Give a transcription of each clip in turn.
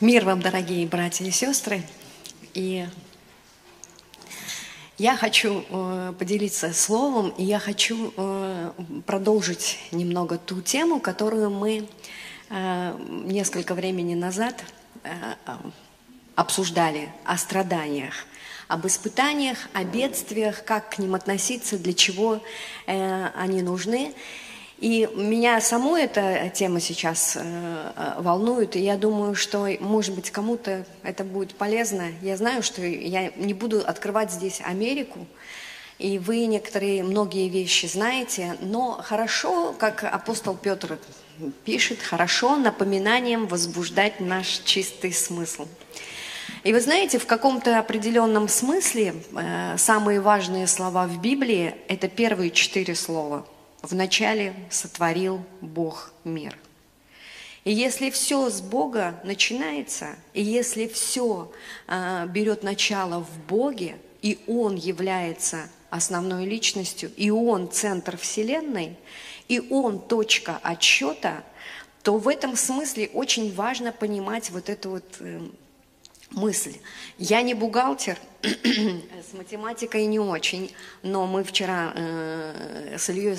Мир вам, дорогие братья и сестры. И я хочу э, поделиться словом, и я хочу э, продолжить немного ту тему, которую мы э, несколько времени назад обсуждали о страданиях, об испытаниях, о бедствиях, как к ним относиться, для чего они нужны. И меня саму эта тема сейчас э, э, волнует, и я думаю, что, может быть, кому-то это будет полезно. Я знаю, что я не буду открывать здесь Америку, и вы некоторые, многие вещи знаете, но хорошо, как апостол Петр пишет, хорошо напоминанием возбуждать наш чистый смысл. И вы знаете, в каком-то определенном смысле э, самые важные слова в Библии – это первые четыре слова – Вначале сотворил Бог мир. И если все с Бога начинается, и если все э, берет начало в Боге, и Он является основной личностью, и Он центр Вселенной, и Он точка отсчета, то в этом смысле очень важно понимать вот эту вот э, мысль. Я не бухгалтер, с математикой не очень, но мы вчера э, с Ильей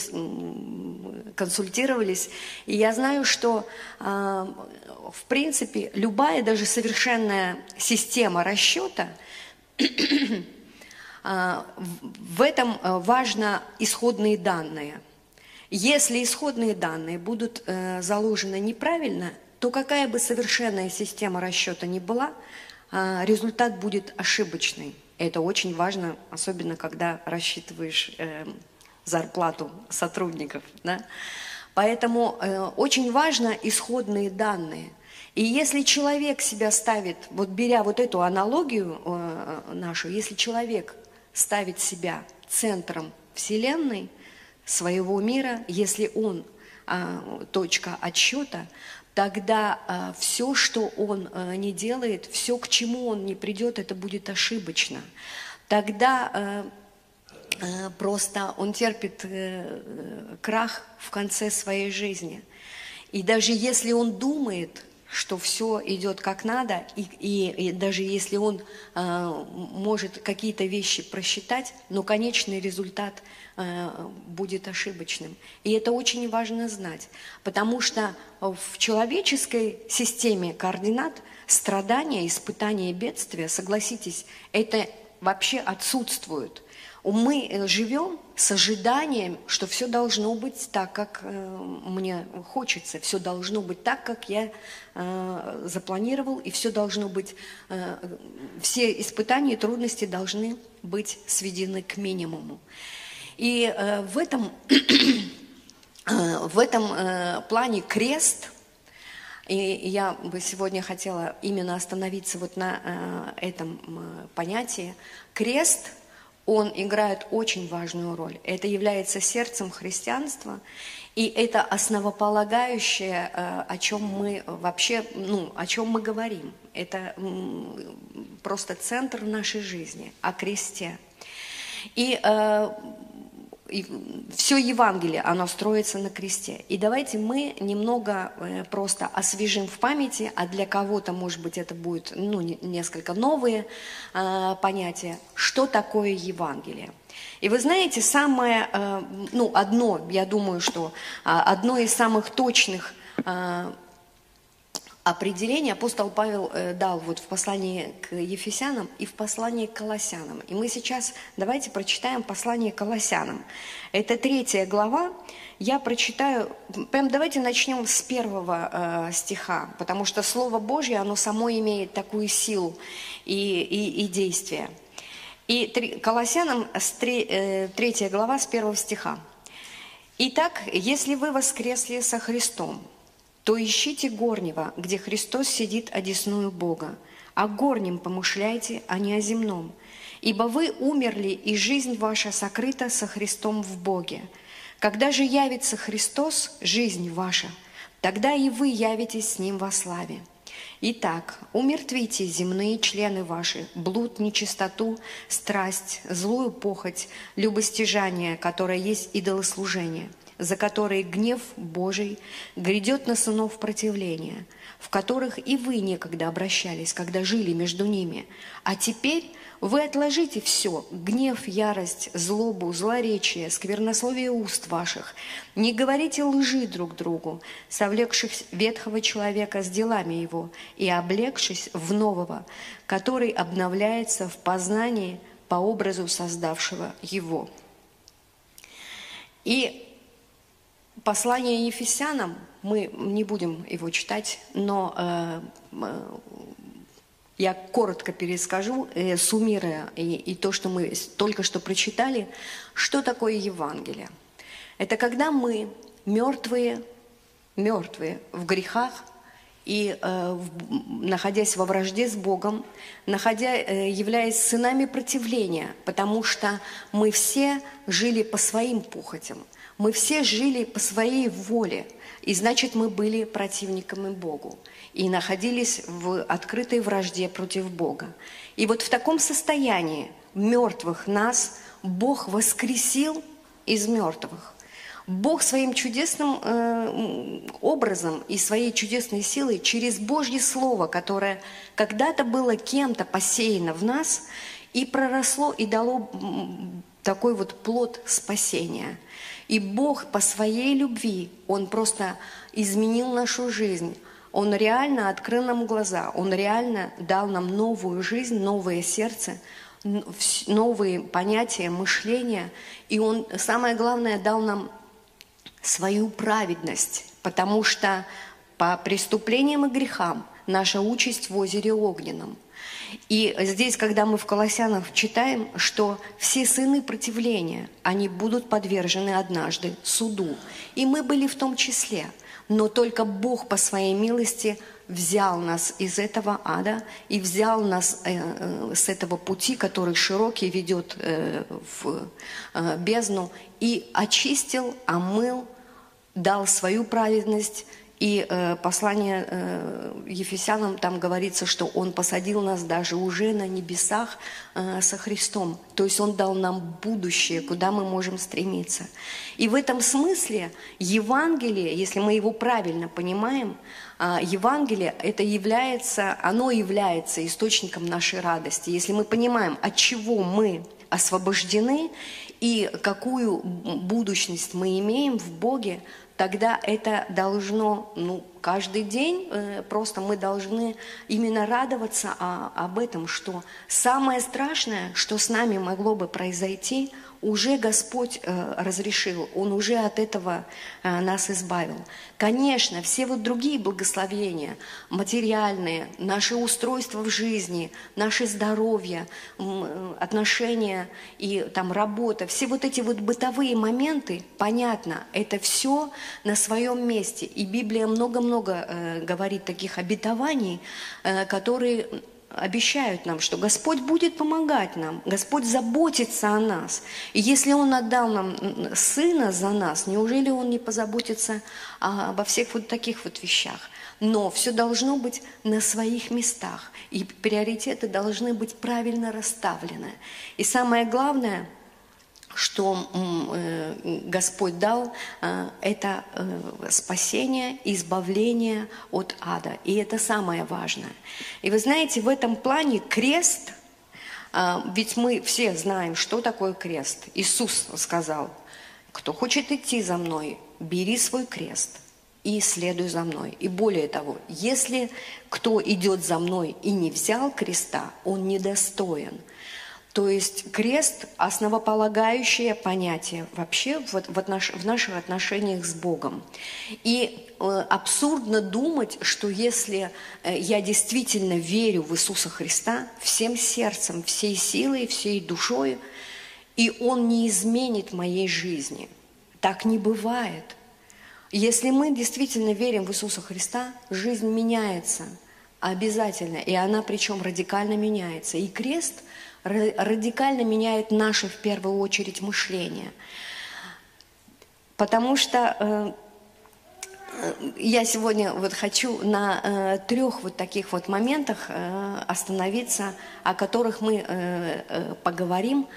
консультировались, и я знаю, что э, в принципе любая даже совершенная система расчета э, в этом э, важно исходные данные. Если исходные данные будут э, заложены неправильно, то какая бы совершенная система расчета ни была – результат будет ошибочный. Это очень важно, особенно когда рассчитываешь э, зарплату сотрудников. Да? Поэтому э, очень важно исходные данные. И если человек себя ставит, вот беря вот эту аналогию э, нашу, если человек ставит себя центром Вселенной, своего мира, если он э, точка отсчета, тогда э, все, что он э, не делает, все, к чему он не придет, это будет ошибочно. Тогда э, э, просто он терпит э, крах в конце своей жизни. И даже если он думает, что все идет как надо, и, и, и даже если он э, может какие-то вещи просчитать, но конечный результат э, будет ошибочным. И это очень важно знать, потому что в человеческой системе координат страдания, испытания, бедствия, согласитесь, это вообще отсутствует – мы э, живем с ожиданием, что все должно быть так, как э, мне хочется, все должно быть так, как я э, запланировал, и все должно быть, все испытания и трудности должны быть сведены к минимуму. И в этом, в этом плане крест, и я бы сегодня хотела именно остановиться вот на этом понятии, крест – он играет очень важную роль. Это является сердцем христианства, и это основополагающее, э, о чем мы вообще, ну, о чем мы говорим. Это просто центр нашей жизни, о кресте. И э, все Евангелие, оно строится на кресте. И давайте мы немного э, просто освежим в памяти, а для кого-то, может быть, это будет ну, несколько новые э, понятия, что такое Евангелие. И вы знаете, самое, э, ну, одно, я думаю, что э, одно из самых точных э, определение апостол Павел э, дал вот в послании к Ефесянам и в послании к Колоссянам. И мы сейчас давайте прочитаем послание к Колоссянам. Это третья глава. Я прочитаю, прям давайте начнем с первого э, стиха, потому что Слово Божье, оно само имеет такую силу и, и, и действие. И три, Колоссянам с три, э, третья глава с первого стиха. «Итак, если вы воскресли со Христом, то ищите горнего, где Христос сидит одесную Бога. О горнем помышляйте, а не о земном. Ибо вы умерли, и жизнь ваша сокрыта со Христом в Боге. Когда же явится Христос, жизнь ваша, тогда и вы явитесь с Ним во славе. Итак, умертвите земные члены ваши, блуд, нечистоту, страсть, злую похоть, любостяжание, которое есть идолослужение – за которые гнев Божий грядет на сынов противления, в которых и вы некогда обращались, когда жили между ними. А теперь вы отложите все – гнев, ярость, злобу, злоречие, сквернословие уст ваших. Не говорите лжи друг другу, совлекшись ветхого человека с делами его и облегшись в нового, который обновляется в познании по образу создавшего его». И послание Ефесянам, мы не будем его читать, но э, э, я коротко перескажу, э, суммируя и, и то, что мы только что прочитали, что такое Евангелие. Это когда мы мертвые, мертвые в грехах и э, в, находясь во вражде с Богом, находя, э, являясь сынами противления, потому что мы все жили по своим пухотям, мы все жили по своей воле, и значит мы были противниками Богу и находились в открытой вражде против Бога. И вот в таком состоянии мертвых нас Бог воскресил из мертвых. Бог своим чудесным э, образом и своей чудесной силой через Божье Слово, которое когда-то было кем-то посеяно в нас и проросло и дало такой вот плод спасения. И Бог по своей любви, Он просто изменил нашу жизнь. Он реально открыл нам глаза, Он реально дал нам новую жизнь, новое сердце, новые понятия, мышления. И Он, самое главное, дал нам свою праведность, потому что по преступлениям и грехам наша участь в озере огненном. И здесь, когда мы в Колоссянах читаем, что все сыны противления, они будут подвержены однажды суду. И мы были в том числе – но только Бог по своей милости взял нас из этого ада и взял нас э, э, с этого пути, который широкий ведет э, в бездну, и очистил, омыл, дал свою праведность и э, послание э, Ефесянам там говорится, что Он посадил нас даже уже на небесах э, со Христом. То есть Он дал нам будущее, куда мы можем стремиться. И в этом смысле Евангелие, если мы его правильно понимаем, э, Евангелие это является, оно является источником нашей радости. Если мы понимаем, от чего мы освобождены и какую будущность мы имеем в Боге, тогда это должно, ну, каждый день э, просто мы должны именно радоваться о, об этом, что самое страшное, что с нами могло бы произойти – уже Господь э, разрешил, Он уже от этого э, нас избавил. Конечно, все вот другие благословения, материальные, наше устройство в жизни, наше здоровье, э, отношения и там работа, все вот эти вот бытовые моменты, понятно, это все на своем месте. И Библия много-много говорит таких обетований, которые обещают нам, что Господь будет помогать нам, Господь заботится о нас. И если Он отдал нам Сына за нас, неужели Он не позаботится обо всех вот таких вот вещах? Но все должно быть на своих местах, и приоритеты должны быть правильно расставлены. И самое главное – что э, Господь дал, э, это э, спасение, избавление от ада. И это самое важное. И вы знаете, в этом плане крест, ведь мы все знаем, что такое крест. Иисус сказал, кто хочет идти за мной, бери свой крест и следуй за мной. И более того, если кто идет за мной и не взял креста, он недостоин – то есть крест – основополагающее понятие вообще в, в, отнош, в наших отношениях с Богом. И э, абсурдно думать, что если э, я действительно верю в Иисуса Христа всем сердцем, всей силой, всей душой, и Он не изменит моей жизни. Так не бывает. Если мы действительно верим в Иисуса Христа, жизнь меняется обязательно, и она причем радикально меняется. И крест – радикально меняет наше, в первую очередь, мышление. Потому что э, я сегодня вот хочу на э, трех вот таких вот моментах э, остановиться, о которых мы э, э, поговорим.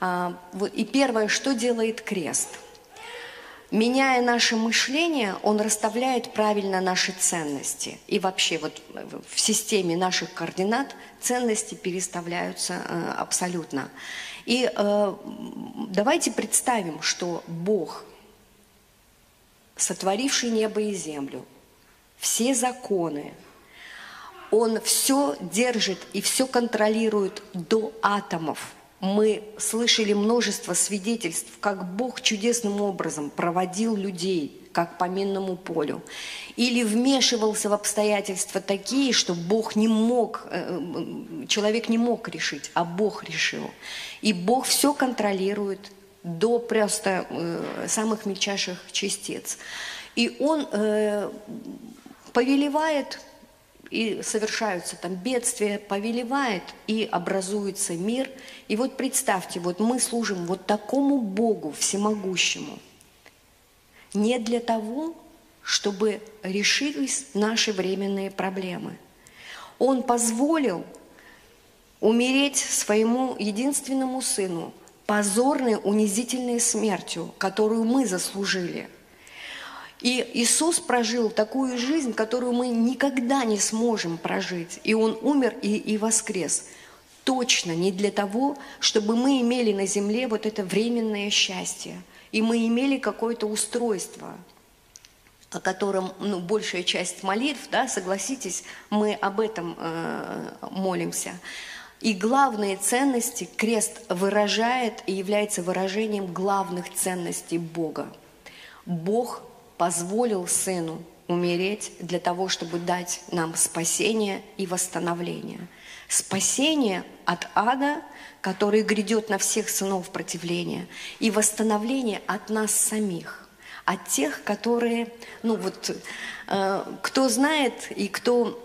А, вот, и первое, что делает крест? Меняя наше мышление, он расставляет правильно наши ценности. И вообще вот в системе наших координат ценности переставляются э, абсолютно. И э, давайте представим, что Бог, сотворивший небо и землю, все законы, Он все держит и все контролирует до атомов – мы слышали множество свидетельств, как Бог чудесным образом проводил людей, как по минному полю, или вмешивался в обстоятельства такие, что Бог не мог, э, э, человек не мог решить, а Бог решил. И Бог все контролирует до просто э, самых мельчайших частиц. И Он повелевает и совершаются там бедствия, повелевает, и образуется мир. И вот представьте, вот мы служим вот такому Богу всемогущему. Не для того, чтобы решились наши временные проблемы. Он позволил умереть своему единственному сыну позорной, унизительной смертью, которую мы заслужили – и Иисус прожил такую жизнь, которую мы никогда не сможем прожить. И Он умер и, и воскрес. Точно не для того, чтобы мы имели на земле вот это временное счастье. И мы имели какое-то устройство, о котором ну, большая часть молитв, да, согласитесь, мы об этом э, молимся. И главные ценности крест выражает и является выражением главных ценностей Бога. Бог позволил Сыну умереть для того, чтобы дать нам спасение и восстановление. Спасение от ада, который грядет на всех сынов противления, и восстановление от нас самих, от тех, которые, ну вот, э, кто знает и кто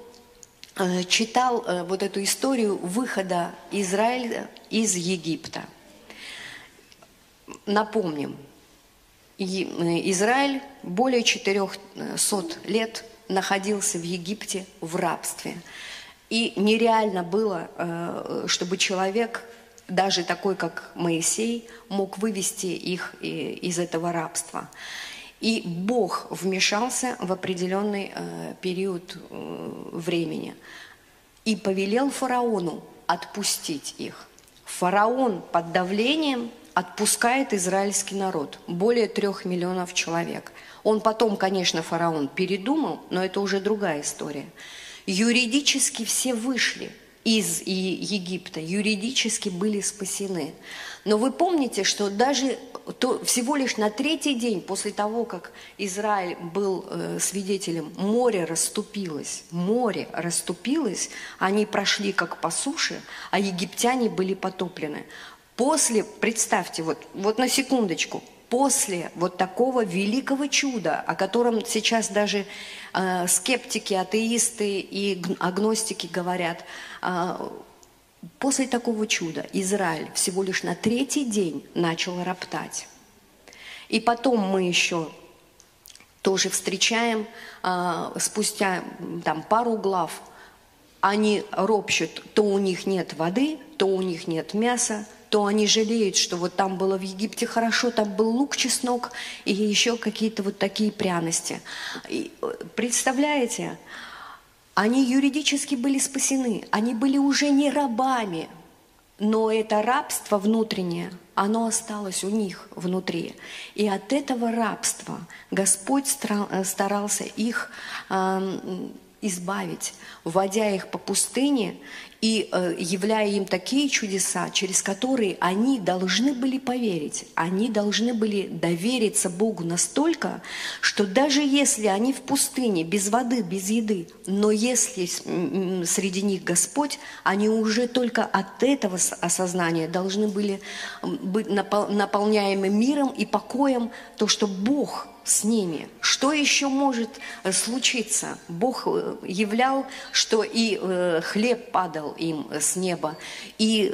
э, читал э, вот эту историю выхода Израиля из Египта. Напомним, Э, Израиль более 400 лет находился в Египте в рабстве. И нереально было, э, чтобы человек, даже такой, как Моисей, мог вывести их из этого рабства. И Бог вмешался в определенный э, период времени и повелел фараону отпустить их. Фараон под давлением отпускает израильский народ, более трех миллионов человек. Он потом, конечно, фараон передумал, но это уже другая история. Юридически все вышли из Египта, юридически были спасены. Но вы помните, что даже то, всего лишь на третий день после того, как Израиль был э, свидетелем, море расступилось, море расступилось, они прошли как по суше, а египтяне были потоплены. После, представьте, вот, вот на секундочку, после вот такого великого чуда, о котором сейчас даже э, скептики, атеисты и агностики говорят, э, после такого чуда Израиль всего лишь на третий день начал роптать. И потом мы еще тоже встречаем э, спустя там, пару глав, они ропщут, то у них нет воды, то у них нет мяса, то они жалеют, что вот там было в Египте хорошо, там был лук, чеснок и еще какие-то вот такие пряности. И, э, представляете, они юридически были спасены, они были уже не рабами, но это рабство внутреннее, оно осталось у них внутри. И от этого рабства Господь э, старался их избавить, вводя их по пустыне и э, являя им такие чудеса, через которые они должны были поверить, они должны были довериться Богу настолько, что даже если они в пустыне, без воды, без еды, но если среди них Господь, они уже только от этого осознания должны были быть наполняемы миром и покоем, то, что Бог с ними. Что еще может э, случиться? Бог э, являл, что и э, хлеб падал им с неба, и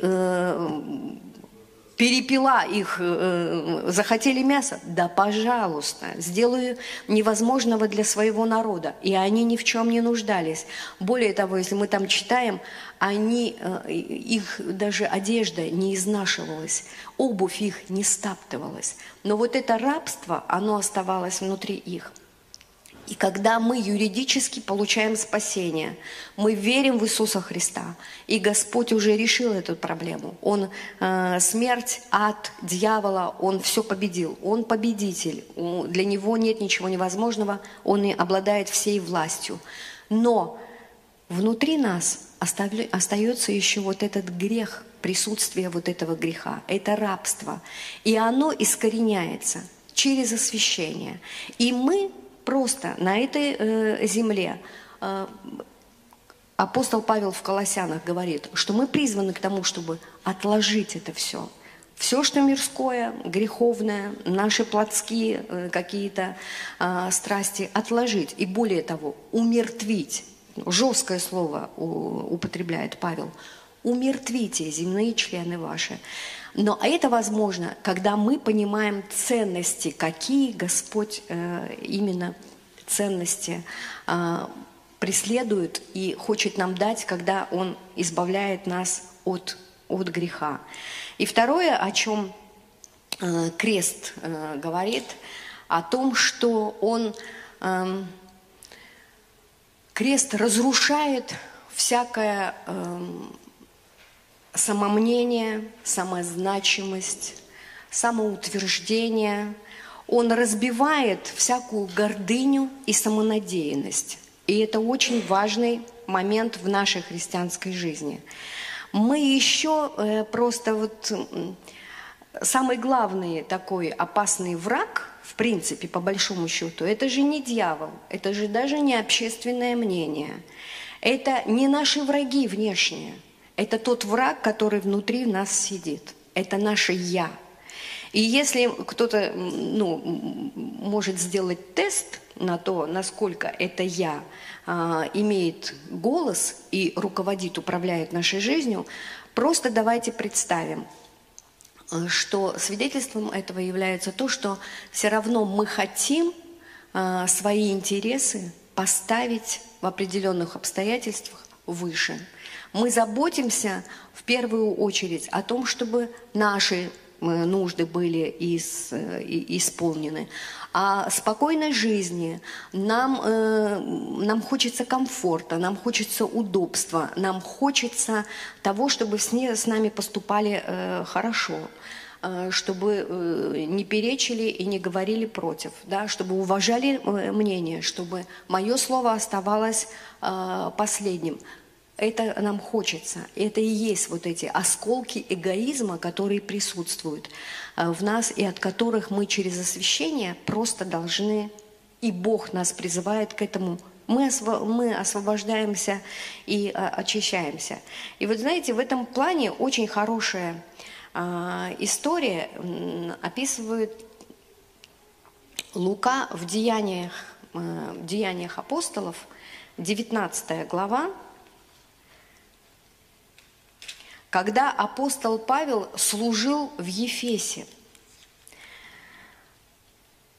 перепила их, э, э, захотели мясо? Да, пожалуйста, сделаю невозможного для своего народа. И они ни в чем не нуждались. Более того, если мы там читаем, они, э, их даже одежда не изнашивалась, обувь их не стаптывалась. Но вот это рабство, оно оставалось внутри их. И когда мы юридически получаем спасение, мы верим в Иисуса Христа, и Господь уже решил эту проблему. Он э, смерть, ад, дьявола, Он все победил. Он победитель. Для Него нет ничего невозможного. Он и обладает всей властью. Но внутри нас остается еще вот этот грех, присутствие вот этого греха. Это рабство. И оно искореняется через освящение. И мы просто на этой э, земле э, апостол Павел в Колоссянах говорит, что мы призваны к тому, чтобы отложить это все. Все, что мирское, греховное, наши плотские э, какие-то э, страсти отложить. И более того, умертвить. Жесткое слово употребляет Павел. Умертвите земные члены ваши. Но это возможно, когда мы понимаем ценности, какие Господь э, именно ценности э, преследует и хочет нам дать, когда Он избавляет нас от, от греха. И второе, о чем э, крест говорит, о том, что Он эм, крест разрушает всякое эм, самомнение, самозначимость, самоутверждение. Он разбивает всякую гордыню и самонадеянность. И это очень важный момент в нашей христианской жизни. Мы еще э, просто вот самый главный такой опасный враг, в принципе, по большому счету, это же не дьявол, это же даже не общественное мнение, это не наши враги внешние – это тот враг, который внутри нас сидит. Это наше «я». И если кто-то ну, может сделать тест на то, насколько это «я» а, имеет голос и руководит, управляет нашей жизнью, просто давайте представим, что свидетельством этого является то, что все равно мы хотим а, свои интересы поставить в определенных обстоятельствах выше – мы заботимся в первую очередь о том, чтобы наши э, нужды были из, э, исполнены. О спокойной жизни нам, э, нам хочется комфорта, нам хочется удобства, нам хочется того, чтобы с, не, с нами поступали э, хорошо э, чтобы не перечили и не говорили против, да, чтобы уважали мнение, чтобы мое слово оставалось последним. Это нам хочется. Это и есть вот эти осколки эгоизма, которые присутствуют э, в нас и от которых мы через освящение просто должны, и Бог нас призывает к этому мы, осво, мы освобождаемся и а, очищаемся. И вот знаете, в этом плане очень хорошая а, история описывает Лука в Деяниях, а, Деяниях апостолов, 19 глава, когда апостол Павел служил в Ефесе.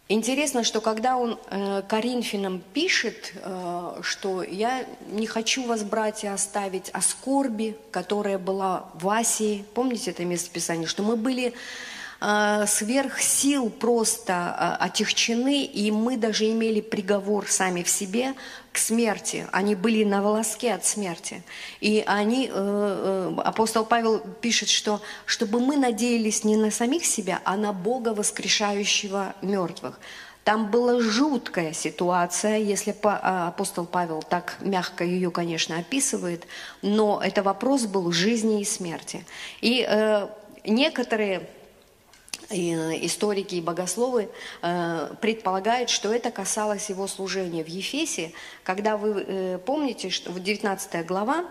Интересно, что когда он э, Коринфянам пишет, э, что я не хочу вас, братья, оставить о скорби, которая была в Асии. Помните это местописание? Что мы были э, сверх сил просто э, отягчены, и мы даже имели приговор сами в себе к смерти. Они были на волоске от смерти. И они, э, э, апостол Павел пишет, что чтобы мы надеялись не на самих себя, а на Бога, воскрешающего мертвых. Там была жуткая ситуация, если а, апостол Павел так мягко ее, конечно, описывает, но это вопрос был жизни и смерти. И э, некоторые историки и богословы э, предполагают, что это касалось его служения в Ефесе, когда вы э, помните, что в 19 глава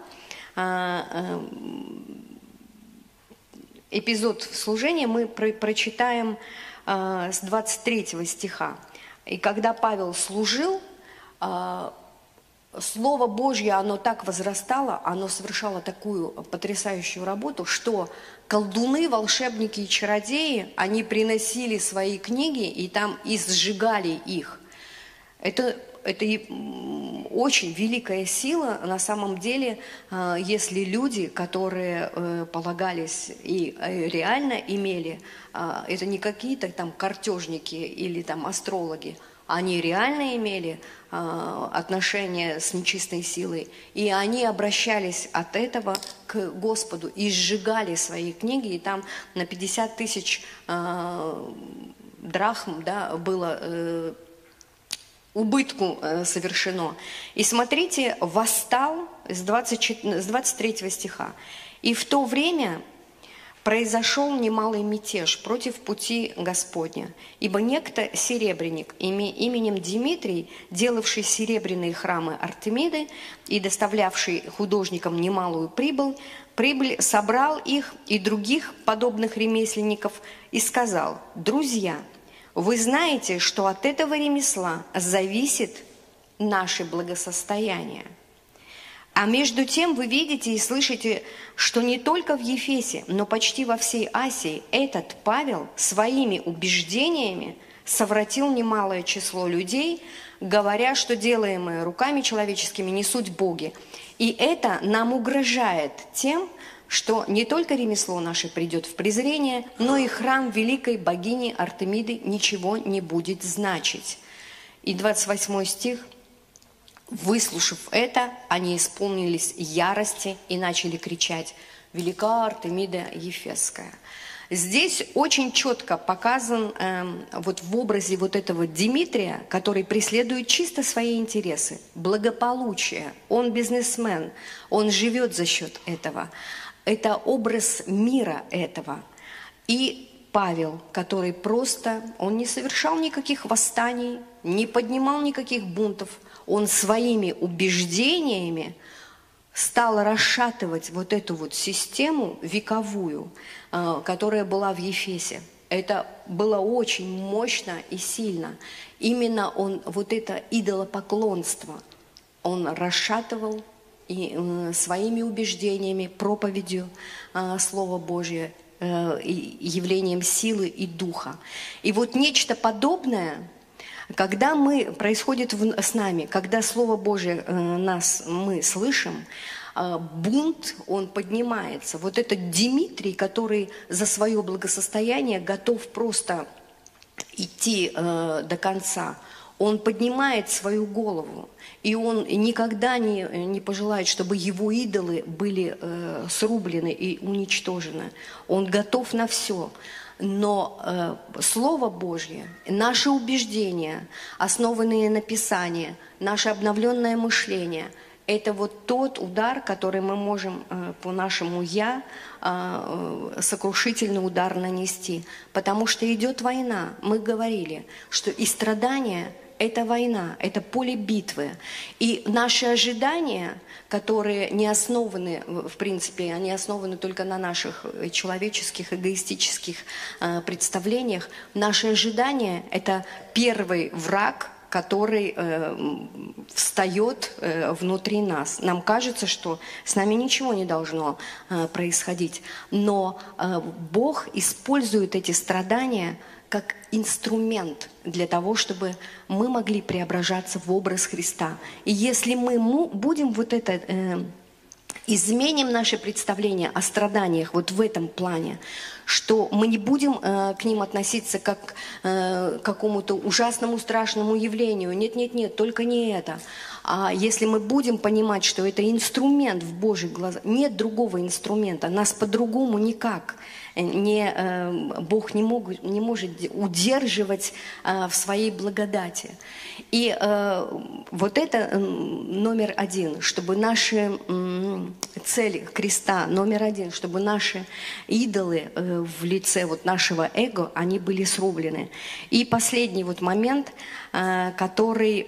эпизод служения мы прочитаем с 23 стиха. И когда Павел служил, Слово Божье, оно так возрастало, оно совершало такую потрясающую работу, что колдуны, волшебники и чародеи, они приносили свои книги и там и сжигали их. Это, это очень великая сила на самом деле, э, если люди, которые э, полагались и э, реально имели, это не какие-то там картежники или там астрологи, они реально имели э, отношения с нечистой силой, и они обращались от этого к Господу и сжигали свои книги, и там на 50 тысяч э, драхм да, было э, убытку э, совершено. И смотрите, восстал с, 24, с 23 стиха. И в то время произошел немалый мятеж против пути Господня, ибо некто серебряник именем Дмитрий, делавший серебряные храмы Артемиды и доставлявший художникам немалую прибыль, прибыль собрал их и других подобных ремесленников и сказал, «Друзья, вы знаете, что от этого ремесла зависит наше благосостояние». А между тем вы видите и слышите, что не только в Ефесе, но почти во всей Асии этот Павел своими убеждениями совратил немалое число людей, говоря, что делаемые руками человеческими не суть Боги. И это нам угрожает тем, что не только ремесло наше придет в презрение, но и храм великой богини Артемиды ничего не будет значить. И 28 стих – Выслушав это, они исполнились ярости и начали кричать «Велика Артемида Ефесская». Здесь очень четко показан э, вот в образе вот этого Дмитрия, который преследует чисто свои интересы, благополучие. Он бизнесмен, он живет за счет этого. Это образ мира этого. И Павел, который просто, он не совершал никаких восстаний, не поднимал никаких бунтов – он своими убеждениями стал расшатывать вот эту вот систему вековую, э, которая была в Ефесе. Это было очень мощно и сильно. Именно он, вот это идолопоклонство, он расшатывал и э, своими убеждениями, проповедью э, Слова Божьего, явлением силы и духа. И вот нечто подобное – когда мы, происходит в, с нами, когда Слово Божие э, нас, мы слышим, э, бунт, он поднимается. Вот этот Дмитрий, который за свое благосостояние готов просто идти э, до конца, он поднимает свою голову, и он никогда не, не пожелает, чтобы его идолы были э, срублены и уничтожены. Он готов на все. Но э, Слово Божье, наши убеждения, основанные на Писании, наше обновленное мышление – это вот тот удар, который мы можем э, по нашему «я» э, сокрушительный удар нанести. Потому что идет война. Мы говорили, что и страдания – это война, это поле битвы. И наши ожидания, которые не основаны, в принципе, они основаны только на наших э, человеческих, эгоистических э, представлениях, наши ожидания – это первый враг, который э, встает э, внутри нас. Нам кажется, что с нами ничего не должно э, происходить, но э, Бог использует эти страдания как инструмент для того, чтобы мы могли преображаться в образ Христа. И если мы будем вот это, э, изменим наше представление о страданиях вот в этом плане, что мы не будем э, к ним относиться как э, к какому-то ужасному, страшному явлению. Нет, нет, нет, только не это. А если мы будем понимать, что это инструмент в Божьих глазах, нет другого инструмента, нас по-другому никак не, э, Бог не, мог, не может удерживать э, в своей благодати. И э, вот это номер один, чтобы наши цели креста, номер один, чтобы наши идолы в лице вот нашего эго, они были срублены. И последний вот момент, который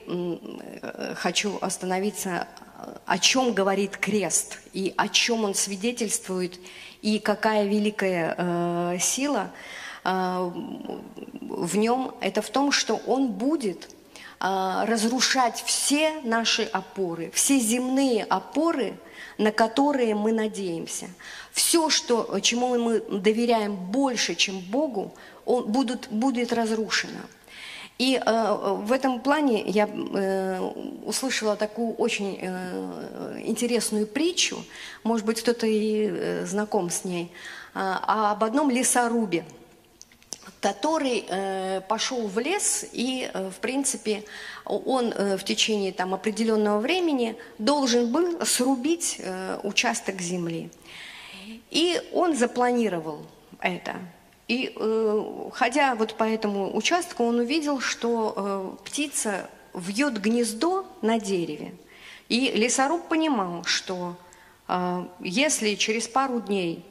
хочу остановиться, о чем говорит крест и о чем он свидетельствует и какая великая э, сила э, в нем, это в том, что он будет а, разрушать все наши опоры, все земные опоры, на которые мы надеемся. Все, что, чему мы доверяем больше, чем Богу, он, будут, будет разрушено. И э, в этом плане я э, услышала такую очень э, интересную притчу, может быть, кто-то и э, знаком с ней, э, об одном лесорубе, который э, пошел в лес и, э, в принципе, он в течение там, определенного времени должен был срубить участок земли. И он запланировал это. И э, ходя вот по этому участку, он увидел, что э, птица вьет гнездо на дереве. И лесоруб понимал, что э, если через пару дней,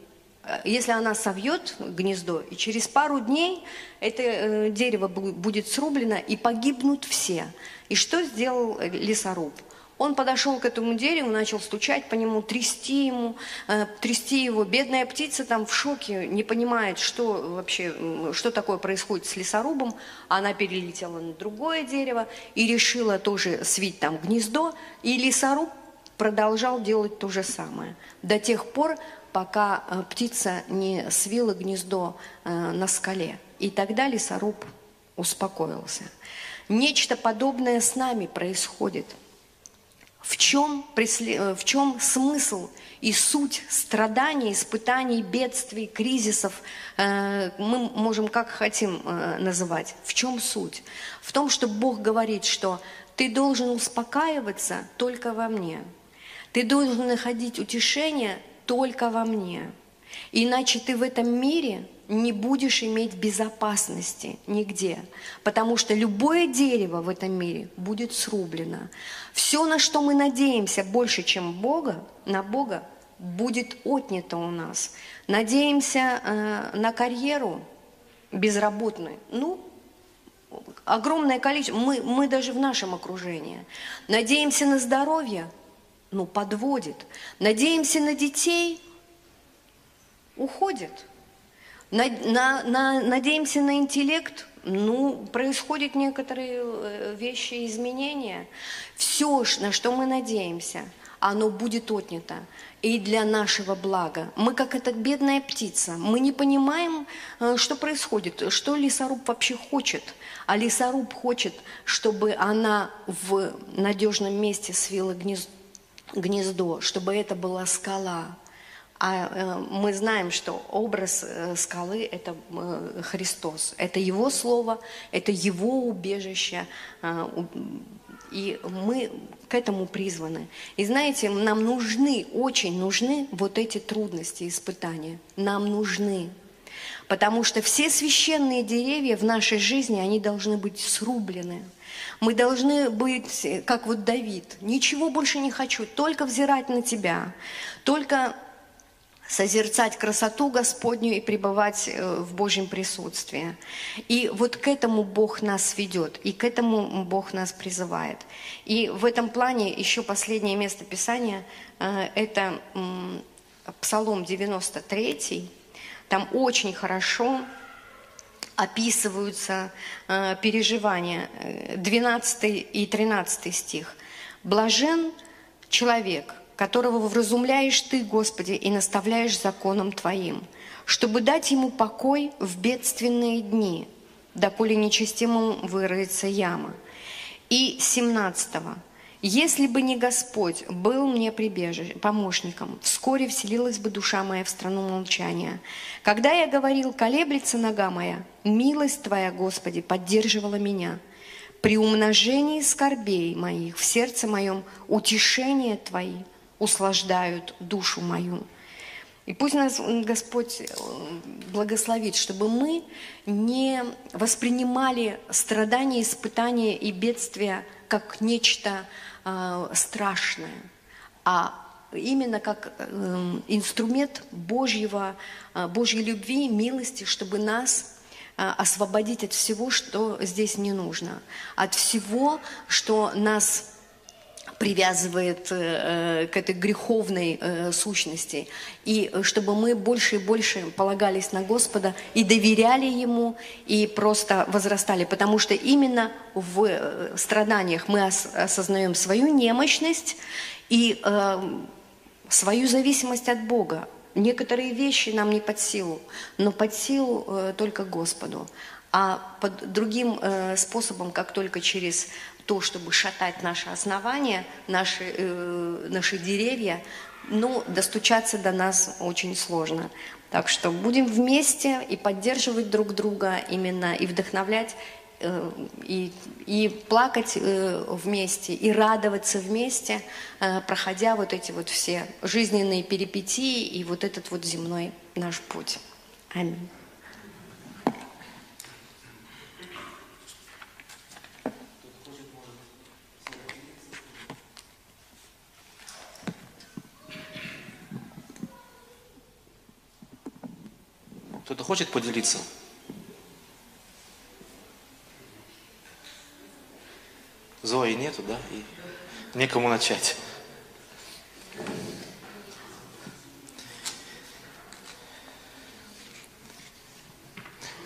если она совьет гнездо, и через пару дней это дерево будет срублено, и погибнут все. И что сделал лесоруб? Он подошел к этому дереву, начал стучать по нему, трясти ему, э, трясти его. Бедная птица там в шоке, не понимает, что вообще, что такое происходит с лесорубом. Она перелетела на другое дерево и решила тоже свить там гнездо. И лесоруб продолжал делать то же самое до тех пор, пока э, птица не свила гнездо э, на скале. И тогда лесоруб успокоился. Нечто подобное с нами происходит – в чем, э, в чем смысл и суть страданий, испытаний, бедствий, кризисов, э, мы можем как хотим э, называть. В чем суть? В том, что Бог говорит, что ты должен успокаиваться только во мне. Ты должен находить утешение только во мне. Иначе ты в этом мире не будешь иметь безопасности нигде, потому что любое дерево в этом мире будет срублено. Все, на что мы надеемся больше, чем Бога, на Бога, будет отнято у нас. Надеемся э, на карьеру безработную. Ну, огромное количество, мы, мы даже в нашем окружении. Надеемся на здоровье, ну, подводит. Надеемся на детей, уходит. На, на, на, надеемся на интеллект, ну, происходят некоторые э, вещи, изменения. Все, на что мы надеемся, оно будет отнято. И для нашего блага. Мы как эта бедная птица. Мы не понимаем, э, что происходит, что лесоруб вообще хочет. А лесоруб хочет, чтобы она в надежном месте свила гнездо, чтобы это была скала, а э, мы знаем, что образ э, скалы – это э, Христос. Это Его Слово, это Его убежище. И мы к этому призваны. И знаете, нам нужны, очень нужны вот эти трудности, испытания. Нам нужны. Потому что все священные деревья в нашей жизни, они должны быть срублены. Мы должны быть, как вот Давид, ничего больше не хочу, только взирать на Тебя, только созерцать красоту Господню и пребывать э, в Божьем присутствии. И вот к этому Бог нас ведет, и к этому Бог нас призывает. И в этом плане еще последнее место Писания э, – это Псалом 93, там очень хорошо описываются э, переживания, 12 и 13 стих. «Блажен человек, которого вразумляешь Ты, Господи, и наставляешь законом Твоим, чтобы дать ему покой в бедственные дни, доколе нечестимым выроется яма. И 17 если бы не Господь был мне прибежищем, помощником, вскоре вселилась бы душа моя в страну молчания. Когда я говорил, колеблется нога моя, милость Твоя, Господи, поддерживала меня. При умножении скорбей моих в сердце моем утешение Твои – услаждают душу мою. И пусть нас Господь э, благословит, чтобы мы не воспринимали страдания, испытания и бедствия как нечто э, страшное, а именно как э, инструмент Божьего, э, Божьей любви, милости, чтобы нас э, освободить от всего, что здесь не нужно, от всего, что нас привязывает э, к этой греховной э, сущности. И э, чтобы мы больше и больше полагались на Господа и доверяли Ему, и просто возрастали. Потому что именно в э, страданиях мы ос осознаем свою немощность и э, свою зависимость от Бога. Некоторые вещи нам не под силу, но под силу э, только Господу. А под другим э, способом, как только через то, чтобы шатать наши основания, наши, э, наши деревья, ну, достучаться до нас очень сложно. Так что будем вместе и поддерживать друг друга именно, и вдохновлять, э, и, и плакать э, вместе, и радоваться вместе, э, проходя вот эти вот все жизненные перипетии и вот этот вот земной наш путь. Аминь. Кто-то хочет поделиться? Зои нету, да? И некому начать.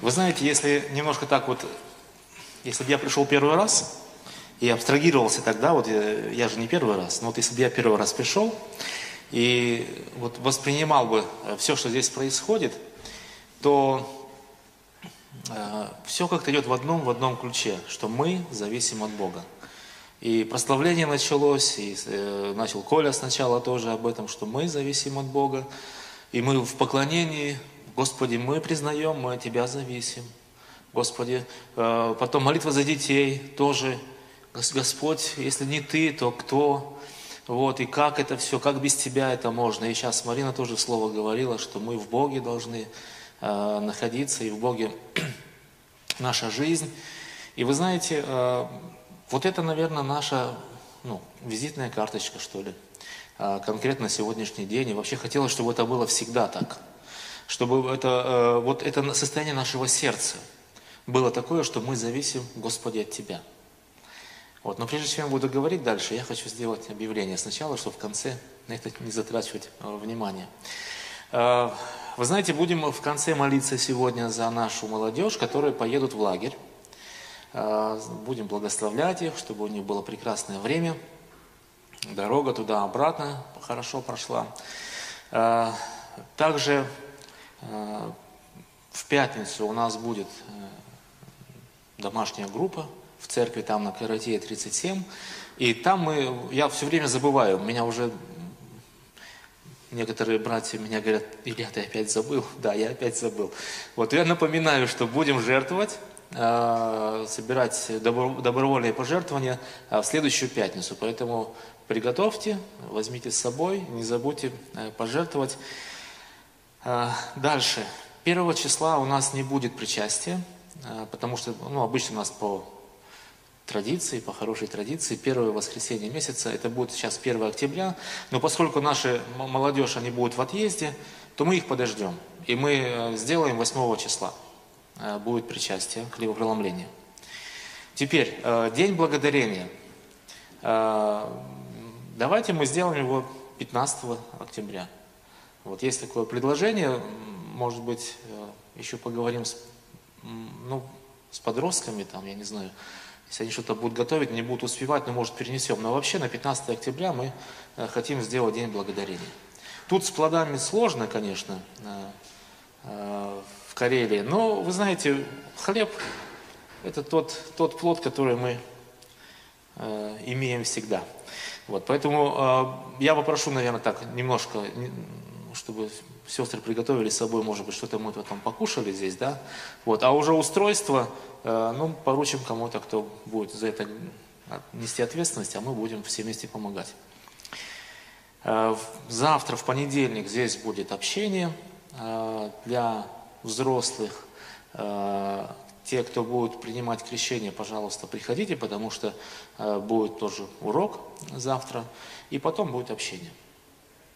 Вы знаете, если немножко так вот, если бы я пришел первый раз и абстрагировался тогда, вот я, я же не первый раз, но вот если бы я первый раз пришел и вот воспринимал бы все, что здесь происходит – то э, все как-то идет в одном, в одном ключе, что мы зависим от Бога. И прославление началось, и э, начал Коля сначала тоже об этом, что мы зависим от Бога. И мы в поклонении, Господи, мы признаем, мы от Тебя зависим. Господи, э, потом молитва за детей тоже. Господь, если не Ты, то кто? Вот, и как это все, как без Тебя это можно? И сейчас Марина тоже слово говорила, что мы в Боге должны Э, находиться и в Боге наша жизнь. И вы знаете, э, вот это, наверное, наша ну, визитная карточка, что ли, э, конкретно сегодняшний день. И вообще хотелось, чтобы это было всегда так. Чтобы это, вот это состояние нашего сердца было такое, что мы зависим, Господи, от Тебя. Вот. Но прежде чем я буду говорить дальше, я хочу сделать объявление сначала, чтобы в конце на это не затрачивать внимание. Вы знаете, будем в конце молиться сегодня за нашу молодежь, которые поедут в лагерь. А, будем благословлять их, чтобы у них было прекрасное время. Дорога туда-обратно хорошо прошла. А, также а, в пятницу у нас будет э, домашняя группа в церкви, там на Каратея 37. И там мы, я все время забываю, меня уже Некоторые братья меня говорят, Илья, ты опять забыл? Да, я опять забыл. Вот я напоминаю, что будем жертвовать, э, собирать добровольные пожертвования э, в следующую пятницу. Поэтому приготовьте, возьмите с собой, не забудьте э, пожертвовать. Дальше. Первого числа у нас не будет причастия, потому что ну, обычно у нас по традиции, по хорошей традиции, первое воскресенье месяца, это будет сейчас 1 октября, но поскольку наши молодежь, они будут в отъезде, то мы их подождем, и мы э, сделаем 8 числа, э, будет причастие, хлебопреломление. Теперь, э, День Благодарения. Давайте мы сделаем его 15 октября. Вот есть такое предложение, может быть, еще поговорим с, ну, с подростками, там, я не знаю, если они что-то будут готовить, не будут успевать, но может перенесем. Но вообще на 15 октября мы э, хотим сделать День Благодарения. Тут с плодами сложно, конечно, э, э, в Карелии, но вы знаете, хлеб – это тот, тот плод, который мы имеем всегда. Вот, поэтому я попрошу, наверное, так немножко, чтобы сестры приготовили с собой, может быть, что-то мы потом покушали здесь, да, вот, а уже устройство, э, ну, поручим кому-то, кто будет за это нести ответственность, а мы будем все вместе помогать. Э, завтра, в понедельник, здесь будет общение э, для взрослых, те, кто будет принимать крещение, пожалуйста, приходите, потому что будет тоже урок завтра, и потом будет общение.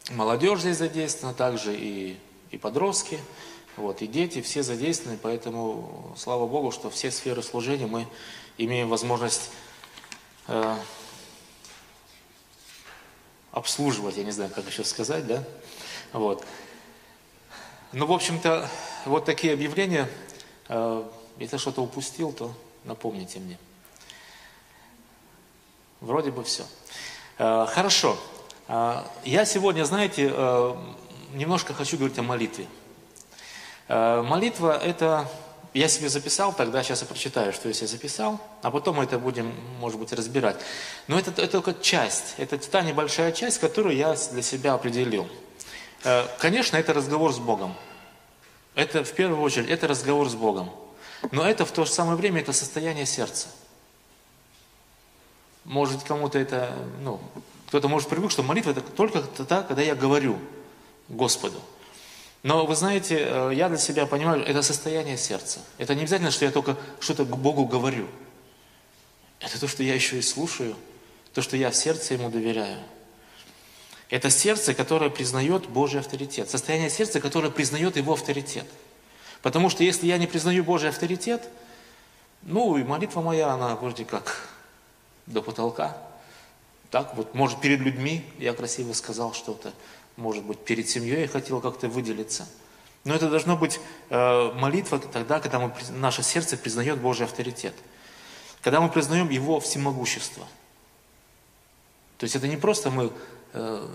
Молодежь здесь задействована, также и, и подростки, вот, и дети, все задействованы, поэтому слава Богу, что все сферы служения мы имеем возможность э, обслуживать, я не знаю, как еще сказать, да? Вот. Ну, в общем-то, вот такие объявления. Э, если что-то упустил, то напомните мне. Вроде бы все. Э, хорошо. Э, я сегодня, знаете, немножко хочу говорить о молитве. Молитва – это я себе записал, тогда сейчас я прочитаю, что я себе записал, а потом мы это будем, может быть, разбирать. Но это, это только часть, это та небольшая часть, которую я для себя определил. Э, конечно, это разговор с Богом. Это в первую очередь, это разговор с Богом. Но это в то же самое время, это состояние сердца. Может кому-то это, ну, кто-то может привык, что молитва это только тогда, когда я говорю Господу. Но вы знаете, э, я для себя понимаю, это состояние сердца. Это не обязательно, что я только что-то к Богу говорю. Это то, что я еще и слушаю, то, что я в сердце Ему доверяю. Это сердце, которое признает Божий авторитет. Состояние сердца, которое признает Его авторитет. Потому что если я не признаю Божий авторитет, ну и молитва моя, она вроде как до потолка. Так вот, может, перед людьми я красиво сказал что-то может быть, перед семьей я хотел как-то выделиться. Но это должно быть э, молитва тогда, когда мы, наше сердце признает Божий авторитет. Когда мы признаем Его всемогущество. То есть это не просто мы, э,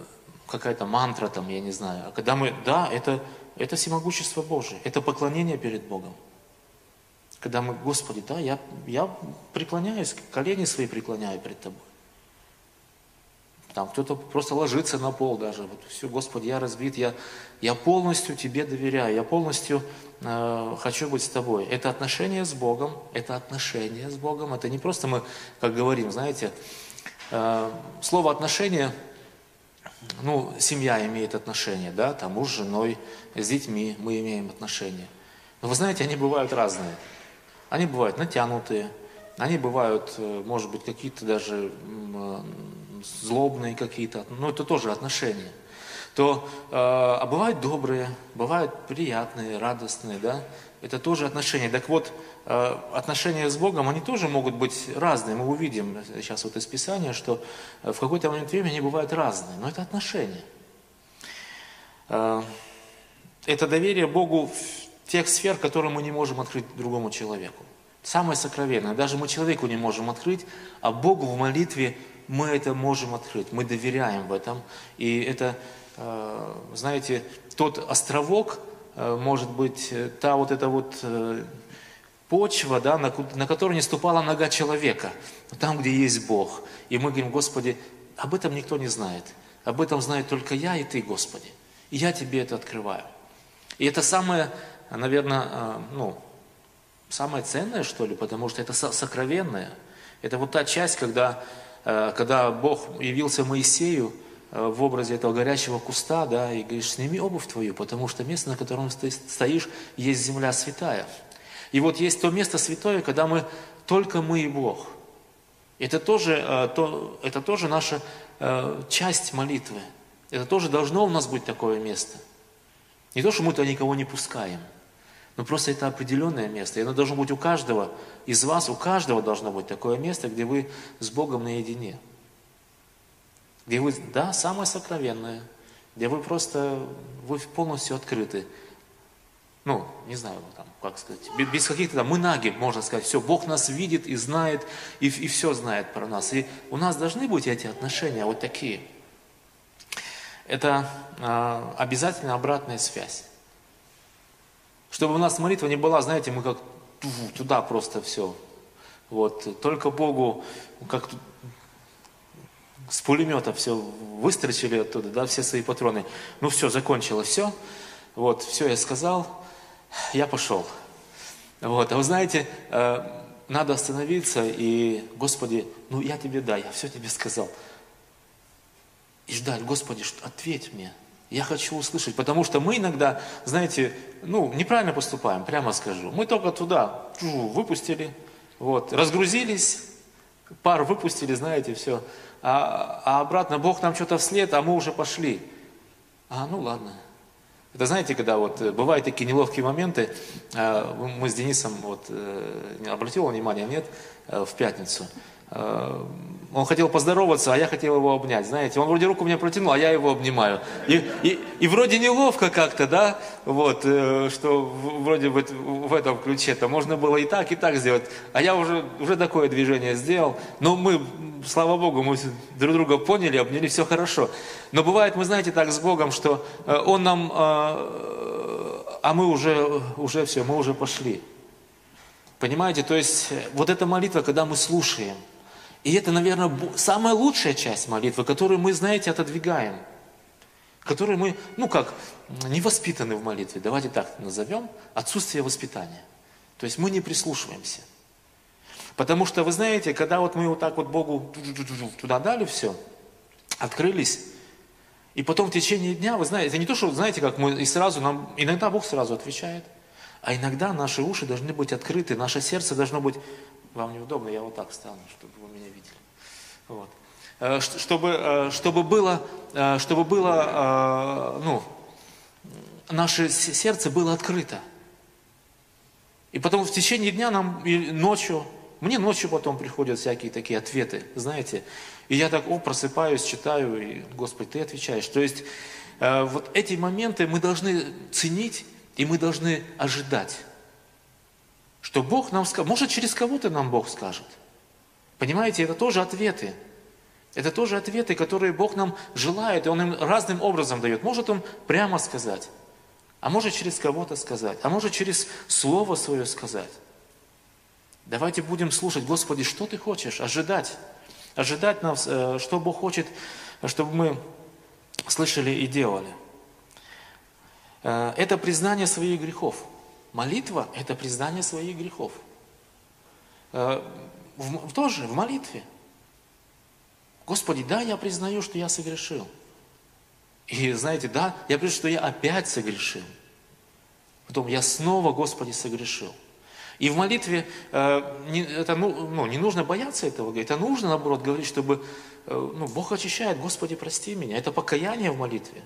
какая-то мантра там, я не знаю, а когда мы, да, это, это всемогущество Божие, это поклонение перед Богом. Когда мы, Господи, да, я, я преклоняюсь, колени свои преклоняю перед Тобой. Там кто-то просто ложится на пол даже. Вот все, Господи, я разбит, я, я полностью Тебе доверяю, я полностью э, хочу быть с Тобой. Это отношение с Богом, это отношение с Богом. Это не просто мы, как говорим, знаете, э, слово отношение, ну, семья имеет отношение, да, там муж с женой, с детьми мы имеем отношения. Но вы знаете, они бывают разные. Они бывают натянутые, они бывают, э, может быть, какие-то даже злобные какие-то, но это тоже отношения. То, э, а бывают добрые, бывают приятные, радостные, да, это тоже отношения. Так вот, э, отношения с Богом, они тоже могут быть разные. Мы увидим сейчас вот из Писания, что в какой-то момент времени они бывают разные, но это отношения. Э, это доверие Богу в тех сфер, которые мы не можем открыть другому человеку. Самое сокровенное. Даже мы человеку не можем открыть, а Богу в молитве мы это можем открыть, мы доверяем в этом. И это, э, знаете, тот островок, э, может быть, э, та вот эта вот почва, да, на, на которой не ступала нога человека, там, где есть Бог. И мы говорим, Господи, об этом никто не знает. Об этом знает только я и Ты, Господи. И я Тебе это открываю. И это самое, наверное, ну, самое ценное, что ли, потому что это сокровенное. Это вот та часть, когда когда Бог явился Моисею э, в образе этого горящего куста, да, и говоришь, сними обувь твою, потому что место, на котором ты стоишь, есть земля святая. И вот есть то место святое, когда мы, только мы и Бог. Это тоже, э, то, это тоже наша часть молитвы. Это тоже должно у нас быть такое место. Не то, что мы туда никого не пускаем – но просто это определенное место. И оно должно быть у каждого из вас, у каждого должно быть такое место, где вы с Богом наедине. Где вы, да, самое сокровенное, где вы просто, вы полностью открыты. Ну, не знаю, там, как сказать, без каких-то там, мы наги, можно сказать, все, Бог нас видит и знает, и, и все знает про нас. И у нас должны быть эти отношения вот такие. Это э, обязательно обратная связь. Чтобы у нас молитва не была, знаете, мы как туда просто все. Вот. Только Богу, как с пулемета все выстрочили оттуда, да, все свои патроны. Ну все, закончилось все. Вот, все я сказал, я пошел. Вот, а вы знаете, э, надо остановиться и, Господи, ну я тебе да, я все тебе сказал. И ждать, Господи, ответь мне, я хочу услышать, потому что мы иногда, знаете, ну, неправильно поступаем, прямо скажу. Мы только туда выпустили, вот, разгрузились, пар выпустили, знаете, все. А, а обратно Бог нам что-то вслед, а мы уже пошли. А, ну ладно. Это знаете, когда вот э, бывают такие неловкие моменты, э, мы с Денисом, вот, э, обратил внимание, нет, в пятницу, Он хотел поздороваться, а я хотел его обнять. Знаете, он вроде руку мне протянул, а я его обнимаю. И, и, и вроде неловко как-то, да, вот, э, что вроде бы в этом ключе-то можно было и так, и так сделать. А я уже, уже такое движение сделал. Но мы, слава Богу, мы друг друга поняли, обняли, все хорошо. Но бывает, мы знаете, так с Богом, что э, Он нам, э, а мы уже, уже все, мы уже пошли. Понимаете, то есть вот эта молитва, когда мы слушаем – и это, наверное, самая лучшая часть молитвы, которую мы, знаете, отодвигаем. Которую мы, ну как, не воспитаны в молитве, давайте так назовем, отсутствие воспитания. То есть мы не прислушиваемся. Потому что, вы знаете, когда вот мы вот так вот Богу туда дали все, открылись, и потом в течение дня, вы знаете, это не то, что, знаете, как мы и сразу нам, иногда Бог сразу отвечает, а иногда наши уши должны быть открыты, наше сердце должно быть вам неудобно, я вот так стану, чтобы вы меня видели. Вот. Э, чтобы, э, чтобы было, э, чтобы было ну, наше сердце было открыто. И потом в течение дня нам ночью, мне ночью потом приходят всякие такие ответы, знаете. И я так, о, просыпаюсь, читаю, и, Господи, Ты отвечаешь. То есть вот эти моменты мы должны ценить, и мы должны ожидать что Бог нам скажет. Может, через кого-то нам Бог скажет. Понимаете, это тоже ответы. Это тоже ответы, которые Бог нам желает, и Он им разным образом дает. Может Он прямо сказать, а может через кого-то сказать, а может через Слово Свое сказать. Давайте будем слушать, Господи, что Ты хочешь, ожидать. Ожидать нас, э, что Бог хочет, чтобы мы слышали и делали. Э, это признание своих грехов – Молитва – это признание своих грехов. Э, в, тоже в молитве. Господи, да, я признаю, что я согрешил. И знаете, да, я признаю, что я опять согрешил. Потом я снова, Господи, согрешил. И в молитве э, не, это, ну, ну, не нужно бояться этого говорить, а нужно, наоборот, говорить, чтобы э, ну, Бог очищает, Господи, прости меня. Это покаяние в молитве.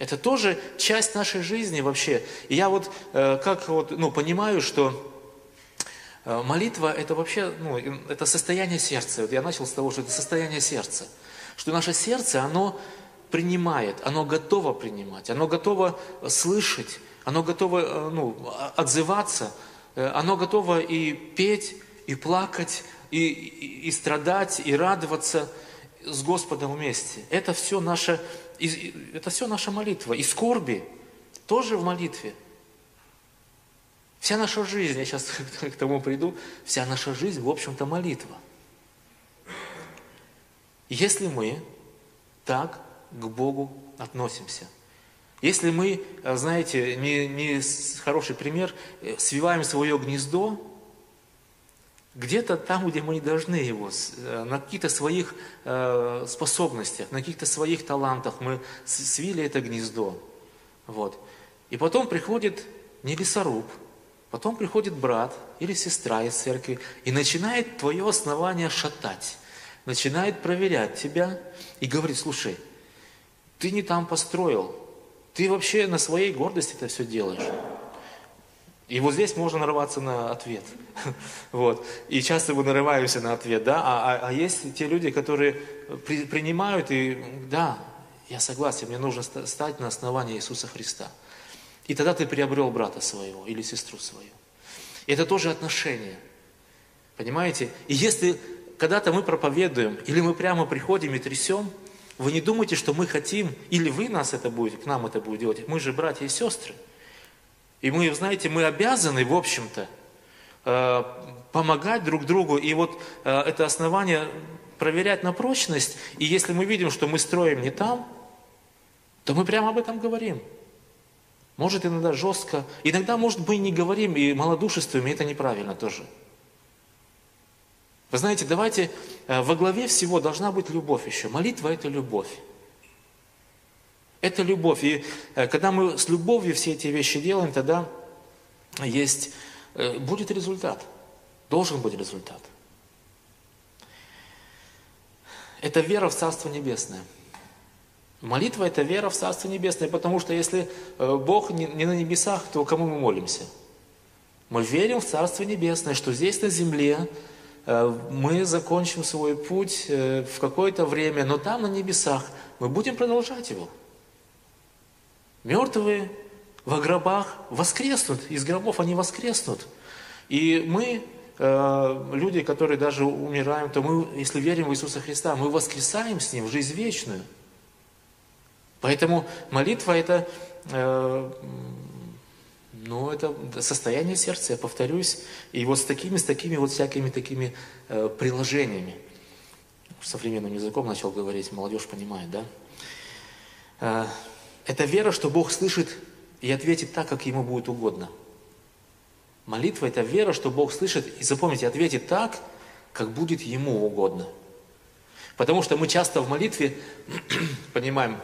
Это тоже часть нашей жизни вообще. И я вот э, как вот, ну, понимаю, что э, молитва это вообще, ну, это состояние сердца. Вот я начал с того, что это состояние сердца. Что наше сердце, оно принимает, оно готово принимать, оно готово слышать, оно готово э, ну, отзываться, оно готово и петь, и плакать, и, и, и страдать, и радоваться с Господом вместе. Это все наше и, это все наша молитва. И скорби тоже в молитве. Вся наша жизнь, я сейчас к тому приду, вся наша жизнь, в общем-то, молитва. Если мы так к Богу относимся, если мы, знаете, не, не хороший пример, э, свиваем свое гнездо где-то там, где мы не должны его, э, на каких-то своих э, способностях, на каких-то своих талантах мы свили это гнездо. Вот. И потом приходит не лесоруб, потом приходит брат или сестра из церкви и начинает твое основание шатать, начинает проверять тебя и говорит, слушай, ты не там построил, ты вообще на своей гордости это все делаешь. И вот здесь можно нарываться на ответ. Вот. И часто мы нарываемся на ответ, да, а, а, а есть те люди, которые при, принимают и, да, я согласен, мне нужно стать на основании Иисуса Христа. И тогда ты приобрел брата своего или сестру свою. И это тоже отношение. Понимаете? И если когда-то мы проповедуем, или мы прямо приходим и трясем, вы не думайте, что мы хотим, или вы нас это будете, к нам это будет делать. Мы же братья и сестры. И мы, знаете, мы обязаны, в общем-то, э, помогать друг другу. И вот э, это основание проверять на прочность. И если мы видим, что мы строим не там, то мы прямо об этом говорим. Может иногда жестко. Иногда, может, мы не говорим и малодушествуем, и это неправильно тоже. Вы знаете, давайте э, во главе всего должна быть любовь еще. Молитва – это любовь. Это любовь. И э, когда мы с любовью все эти вещи делаем, тогда есть, э, будет результат. Должен быть результат. Это вера в Царство Небесное. Молитва – это вера в Царство Небесное, потому что если э, Бог не на небесах, то кому мы молимся? Мы верим в Царство Небесное, что здесь на земле мы закончим свой путь в какое-то время, но там, на небесах, мы будем продолжать его. Мертвые во гробах воскреснут, из гробов они воскреснут. И мы, э, люди, которые даже умираем, то мы, если верим в Иисуса Христа, мы воскресаем с Ним в жизнь вечную. Поэтому молитва это, э, ну, это состояние сердца, я повторюсь, и вот с такими, с такими вот всякими такими э, приложениями. Современным языком начал говорить, молодежь понимает, да? Это вера, что Бог слышит и ответит так, как ему будет угодно. Молитва – это вера, что Бог слышит, и запомните, ответит так, как будет ему угодно. Потому что мы часто в молитве понимаем,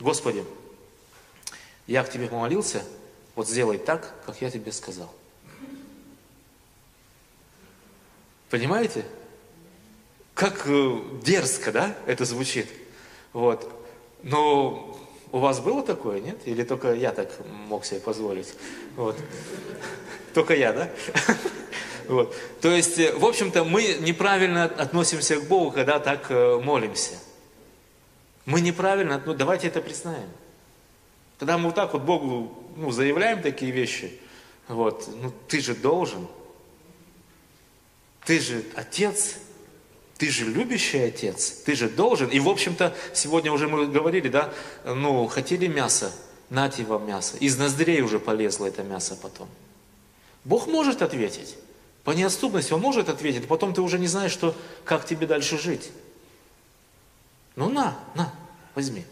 Господи, я к Тебе помолился, вот сделай так, как я Тебе сказал. Понимаете? Как э, дерзко, да, это звучит. Вот. Но у вас было такое, нет? Или только я так мог себе позволить? Вот. Только я, да? Вот. То есть, э, в общем-то, мы неправильно относимся к Богу, когда так э, молимся. Мы неправильно, ну давайте это признаем. Когда мы вот так вот Богу ну, заявляем такие вещи, вот, ну ты же должен, ты же отец, ты же любящий отец, ты же должен. И, в общем-то, сегодня уже мы говорили, да, ну, хотели мясо, нате вам мясо. Из ноздрей уже полезло это мясо потом. Бог может ответить. По неотступности Он может ответить. Потом ты уже не знаешь, что, как тебе дальше жить. Ну на, на, возьми.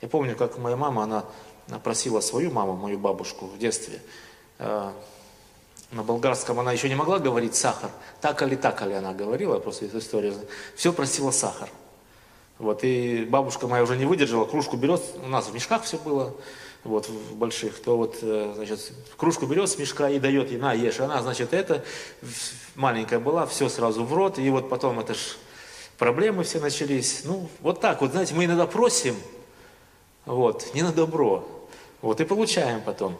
Я помню, как моя мама, она просила свою маму, мою бабушку в детстве, э, на болгарском она еще не могла говорить сахар. Так или так ли она говорила, просто эту историю. Все просила сахар. Вот, и бабушка моя уже не выдержала, кружку берет, у нас в мешках все было, вот, в больших, то вот, э, значит, кружку берет с мешка и дает ей, на, ешь. Она, значит, это, маленькая была, все сразу в рот, и вот потом это ж проблемы все начались. Ну, вот так вот, знаете, мы иногда просим, вот, не на добро, вот, и получаем потом.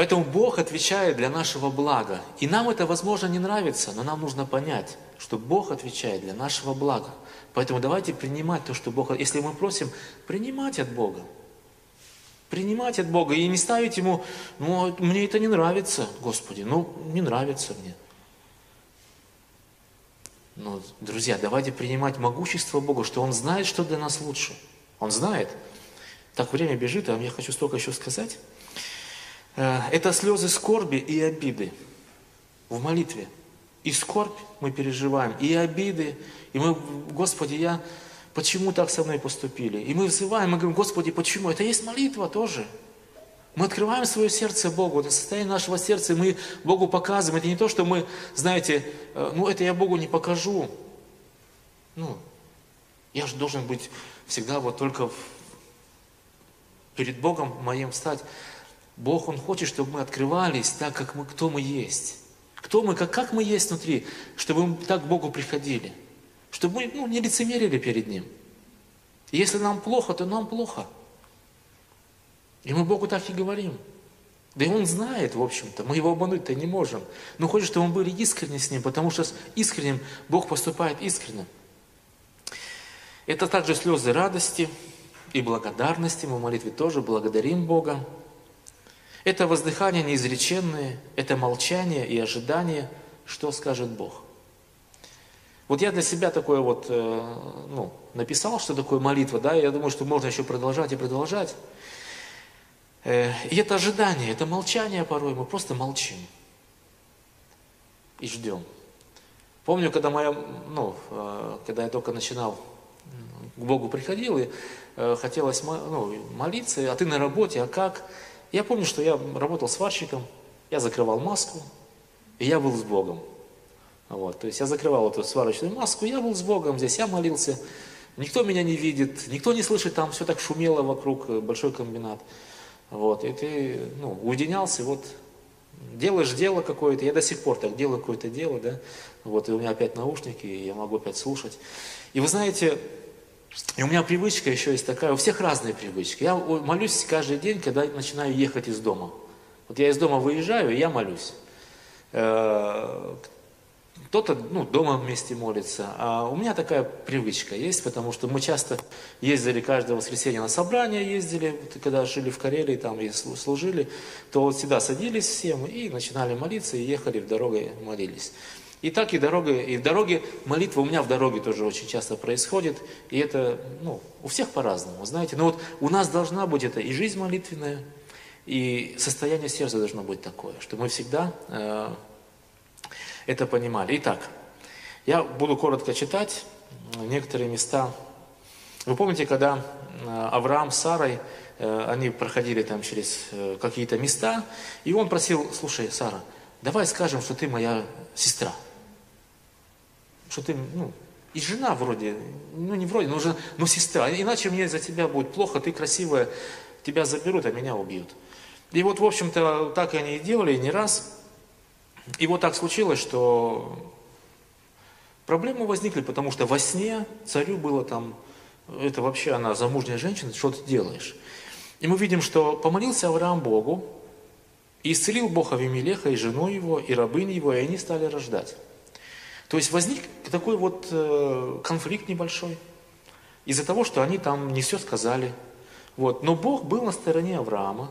Поэтому Бог отвечает для нашего блага. И нам это, возможно, не нравится, но нам нужно понять, что Бог отвечает для нашего блага. Поэтому давайте принимать то, что Бог... Если мы просим, принимать от Бога. Принимать от Бога и не ставить Ему, ну, мне это не нравится, Господи, ну, не нравится мне. Но, друзья, давайте принимать могущество Бога, что Он знает, что для нас лучше. Он знает. Так время бежит, а я хочу столько еще сказать. Э, это слезы скорби и обиды в молитве. И скорбь мы переживаем, и обиды. И мы, Господи, я, почему так со мной поступили? И мы взываем, мы говорим, Господи, почему? Это есть молитва тоже. Мы открываем свое сердце Богу, это состояние нашего сердца, мы Богу показываем. Это не то, что мы, знаете, э, ну это я Богу не покажу. Ну, я же должен быть всегда вот только перед Богом моим встать. Бог, Он хочет, чтобы мы открывались так, как мы, кто мы есть. Кто мы, как, как мы есть внутри, чтобы мы так к Богу приходили. Чтобы мы ну, не лицемерили перед Ним. Если нам плохо, то нам плохо. И мы Богу так и говорим. Да и Он знает, в общем-то, мы Его обмануть-то не можем. Но хочет, чтобы мы были искренни с Ним, потому что с искренним Бог поступает искренне. Это также слезы радости и благодарности. Мы в молитве тоже благодарим Бога. Это воздыхание неизреченное, это молчание и ожидание, что скажет Бог. Вот я для себя такое вот, э, ну, написал, что такое молитва, да, я думаю, что можно еще продолжать и продолжать. Э, и это ожидание, это молчание порой, мы просто молчим и ждем. Помню, когда моя, ну, э, когда я только начинал к Богу приходил и хотелось ну, молиться, а ты на работе, а как? Я помню, что я работал сварщиком, я закрывал маску, и я был с Богом. Вот, то есть я закрывал эту сварочную маску, я был с Богом здесь, я молился. Никто меня не видит, никто не слышит, там все так шумело вокруг, э, большой комбинат. Вот, и ты, ну, уединялся, вот, делаешь дело какое-то, я до сих пор так делаю какое-то дело, да, вот, и у меня опять наушники, и я могу опять слушать. И вы знаете, и у меня привычка еще есть такая, у всех разные привычки. Я молюсь каждый день, когда начинаю ехать из дома. Вот я из дома выезжаю, и я молюсь. Э, кто-то ну, дома вместе молится. А у меня такая привычка есть, потому что мы часто ездили каждое воскресенье на собрания, ездили, когда жили в Карелии, там и служили, то вот всегда садились всем и начинали молиться, и ехали в дорогу, молились. И так и дорога, и в дороге молитва у меня в дороге тоже очень часто происходит, и это, ну, у всех по-разному, знаете. Но вот у нас должна быть это и жизнь молитвенная, и состояние сердца должно быть такое, что мы всегда э, это понимали. Итак, я буду коротко читать некоторые места. Вы помните, когда э, Авраам с Сарой, э, они проходили там через э, какие-то места, и он просил, слушай, Сара, давай скажем, что ты моя сестра. Что ты, ну, и жена вроде, ну не вроде, но, жена, но сестра. Иначе мне за тебя будет плохо, ты красивая, тебя заберут, а меня убьют. И вот, в общем-то, так они и делали не раз. И вот так случилось, что проблемы возникли, потому что во сне царю было там, это вообще она замужняя женщина, что ты делаешь? И мы видим, что помолился Авраам Богу, и исцелил Бог Авимелеха и жену его, и рабынь его, и они стали рождать. То есть возник такой вот э, конфликт небольшой, из-за того, что они там не все сказали. Вот. Но Бог был на стороне Авраама,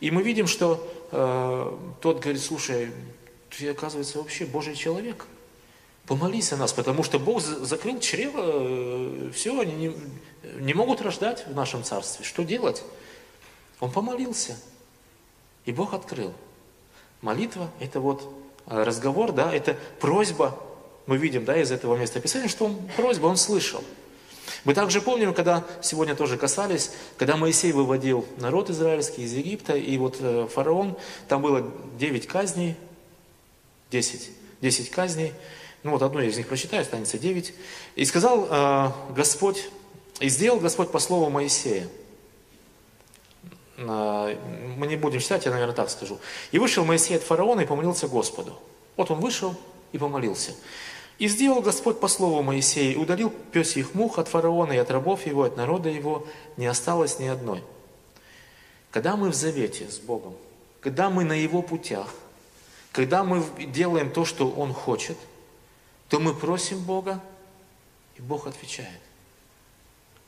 и мы видим, что э, тот говорит, слушай, ты, оказывается, вообще Божий человек. Помолись о нас, потому что Бог закрыл чрево, э, все, они не, не могут рождать в нашем царстве. Что делать? Он помолился, и Бог открыл. Молитва – это вот э, разговор, да, это просьба. Мы видим, да, из этого места Писания, что он просьба, он слышал. Мы также помним, когда сегодня тоже касались, когда Моисей выводил народ израильский из Египта, и вот э, фараон, там было 9 казней, 10. 10 казней. Ну вот одну из них прочитаю, останется 9. И сказал э, Господь, и сделал Господь по слову Моисея. Э, мы не будем читать, я, наверное, так скажу. И вышел Моисей от фараона и помолился Господу. Вот он вышел и помолился. И сделал Господь по слову Моисея, и удалил песьих мух от фараона и от рабов его, от народа его, не осталось ни одной. Когда мы в завете с Богом, когда мы на Его путях, когда мы делаем то, что Он хочет, то мы просим Бога, и Бог отвечает.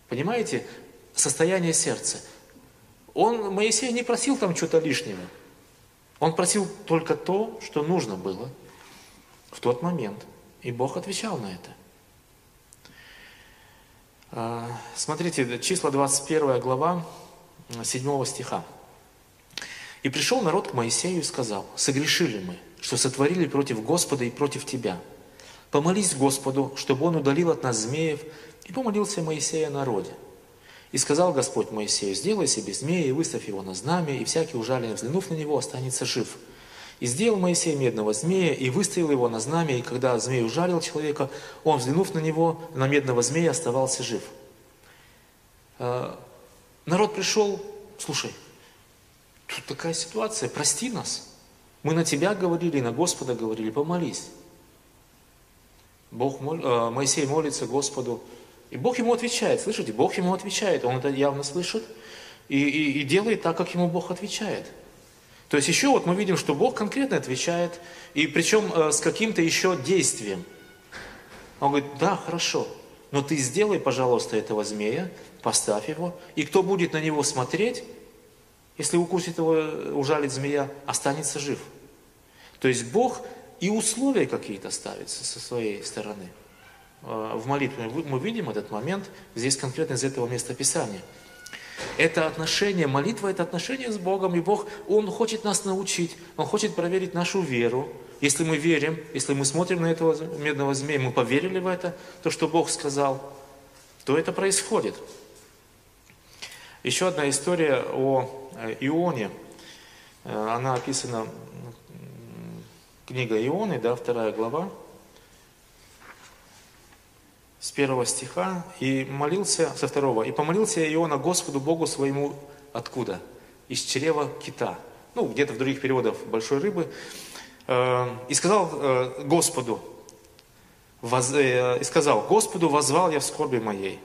Понимаете, состояние сердца. Он, Моисей не просил там что-то лишнего. Он просил только то, что нужно было в тот момент. И Бог отвечал на это. А, смотрите, числа 21 глава 7 стиха. И пришел народ к Моисею и сказал, согрешили мы, что сотворили против Господа и против Тебя. Помолись Господу, чтобы Он удалил от нас змеев, и помолился Моисей о народе. И сказал Господь Моисею, сделай себе змея и выставь его на знамя, и всякий ужаленный, взглянув на него, останется жив. И сделал Моисей медного змея, и выставил его на знамя, и когда змей ужалил человека, он, взглянув на него, на медного змея, оставался жив. А, народ пришел, слушай, Тут такая ситуация, прости нас. Мы на тебя говорили, на Господа говорили, помолись. Бог мол... э, Моисей молится Господу, и Бог ему отвечает. Слышите, Бог ему отвечает, он это явно слышит и, и, и делает так, как ему Бог отвечает. То есть еще вот мы видим, что Бог конкретно отвечает, и причем э, с каким-то еще действием. Он говорит, да, хорошо, но ты сделай, пожалуйста, этого змея, поставь его, и кто будет на него смотреть, если укусит его, ужалит змея, останется жив. То есть Бог и условия какие-то ставит со своей стороны. А, в молитве мы видим этот момент, здесь конкретно из этого места Писания. Это отношение, молитва – это отношение с Богом, и Бог, Он хочет нас научить, Он хочет проверить нашу веру. Если мы верим, если мы смотрим на этого медного змея, мы поверили в это, то, что Бог сказал, то это происходит. Еще одна история о э, Ионе. Э, она описана, книга Ионы, да, вторая глава, с первого стиха. И молился, со второго, и помолился Иона Господу Богу своему откуда? Из чрева кита. Ну, где-то в других переводах большой рыбы. Э, и сказал Господу, и сказал, Господу возвал я в скорби моей.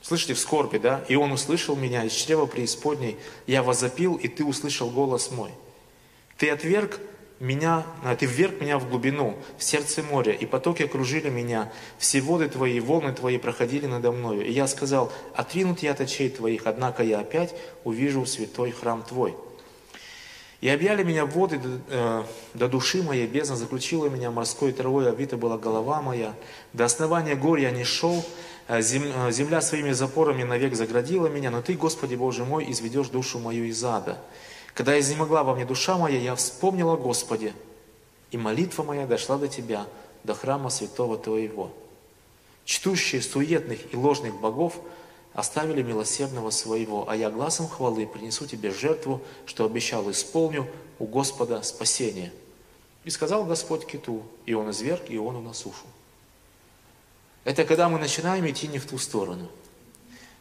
Слышите, в скорби, да? И он услышал меня из чрева преисподней. Я возопил, и ты услышал голос мой. Ты отверг меня, а, Ты вверг меня в глубину, в сердце моря, и потоки окружили меня, все воды Твои, волны Твои проходили надо мною. И я сказал, отринут я от очей Твоих, однако я опять увижу святой храм Твой. И объяли меня воды э, до души моей, бездна заключила меня, морской травой обита была голова моя. До основания гор я не шел, э, э, земля своими запорами навек заградила меня, но Ты, Господи Боже мой, изведешь душу мою из ада. Когда изнемогла во мне душа моя, я вспомнила Господи, и молитва моя дошла до Тебя, до храма святого Твоего. Чтущие суетных и ложных богов оставили милосердного своего, а я глазом хвалы принесу Тебе жертву, что обещал, исполню у Господа спасение. И сказал Господь киту, и он изверг Иону на сушу. Это когда мы начинаем идти не в ту сторону.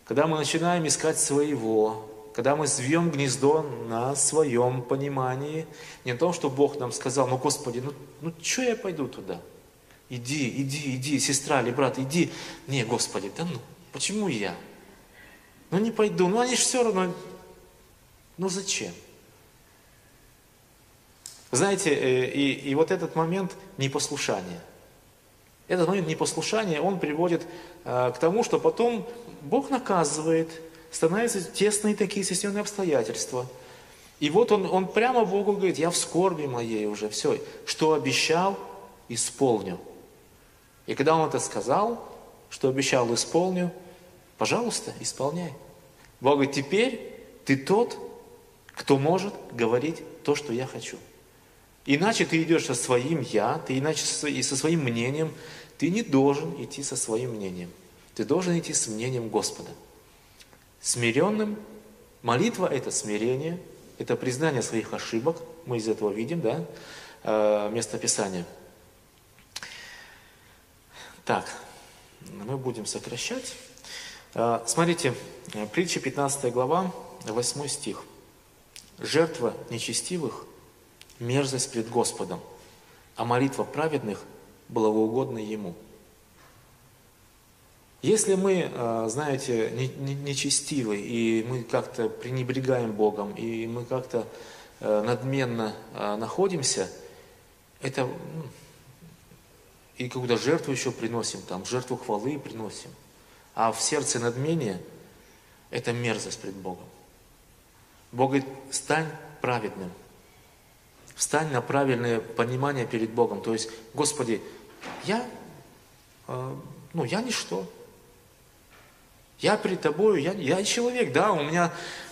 Когда мы начинаем искать своего, когда мы звьем гнездо на своем понимании, не о том, что Бог нам сказал, ну, Господи, ну, ну что я пойду туда? Иди, иди, иди, сестра или брат, иди. Не, Господи, да ну, почему я? Ну, не пойду, ну, они же все равно, ну, зачем? Знаете, э, и, и вот этот момент непослушания, этот момент непослушания, он приводит э, к тому, что потом Бог наказывает, становятся тесные такие системные обстоятельства. И вот он, он прямо Богу говорит, я в скорби моей уже, все, что обещал, исполню. И когда он это сказал, что обещал, исполню, пожалуйста, исполняй. Бог говорит, теперь ты тот, кто может говорить то, что я хочу. Иначе ты идешь со своим «я», ты иначе и со своим мнением, ты не должен идти со своим мнением. Ты должен идти с мнением Господа смиренным. Молитва – это смирение, это признание своих ошибок. Мы из этого видим, да, э, место Писания. Так, мы будем сокращать. Э, смотрите, притча 15 глава, 8 стих. «Жертва нечестивых – мерзость пред Господом, а молитва праведных – благоугодна Ему». Если мы, а, знаете, нечестивы, и мы как-то пренебрегаем Богом, и мы как-то э, надменно а, находимся, это и когда жертву еще приносим, там, жертву хвалы приносим, а в сердце надмение – это мерзость пред Богом. Бог говорит, стань праведным, встань на правильное понимание перед Богом. То есть, Господи, я, ну, я ничто, я перед тобою, я, я человек, да, у меня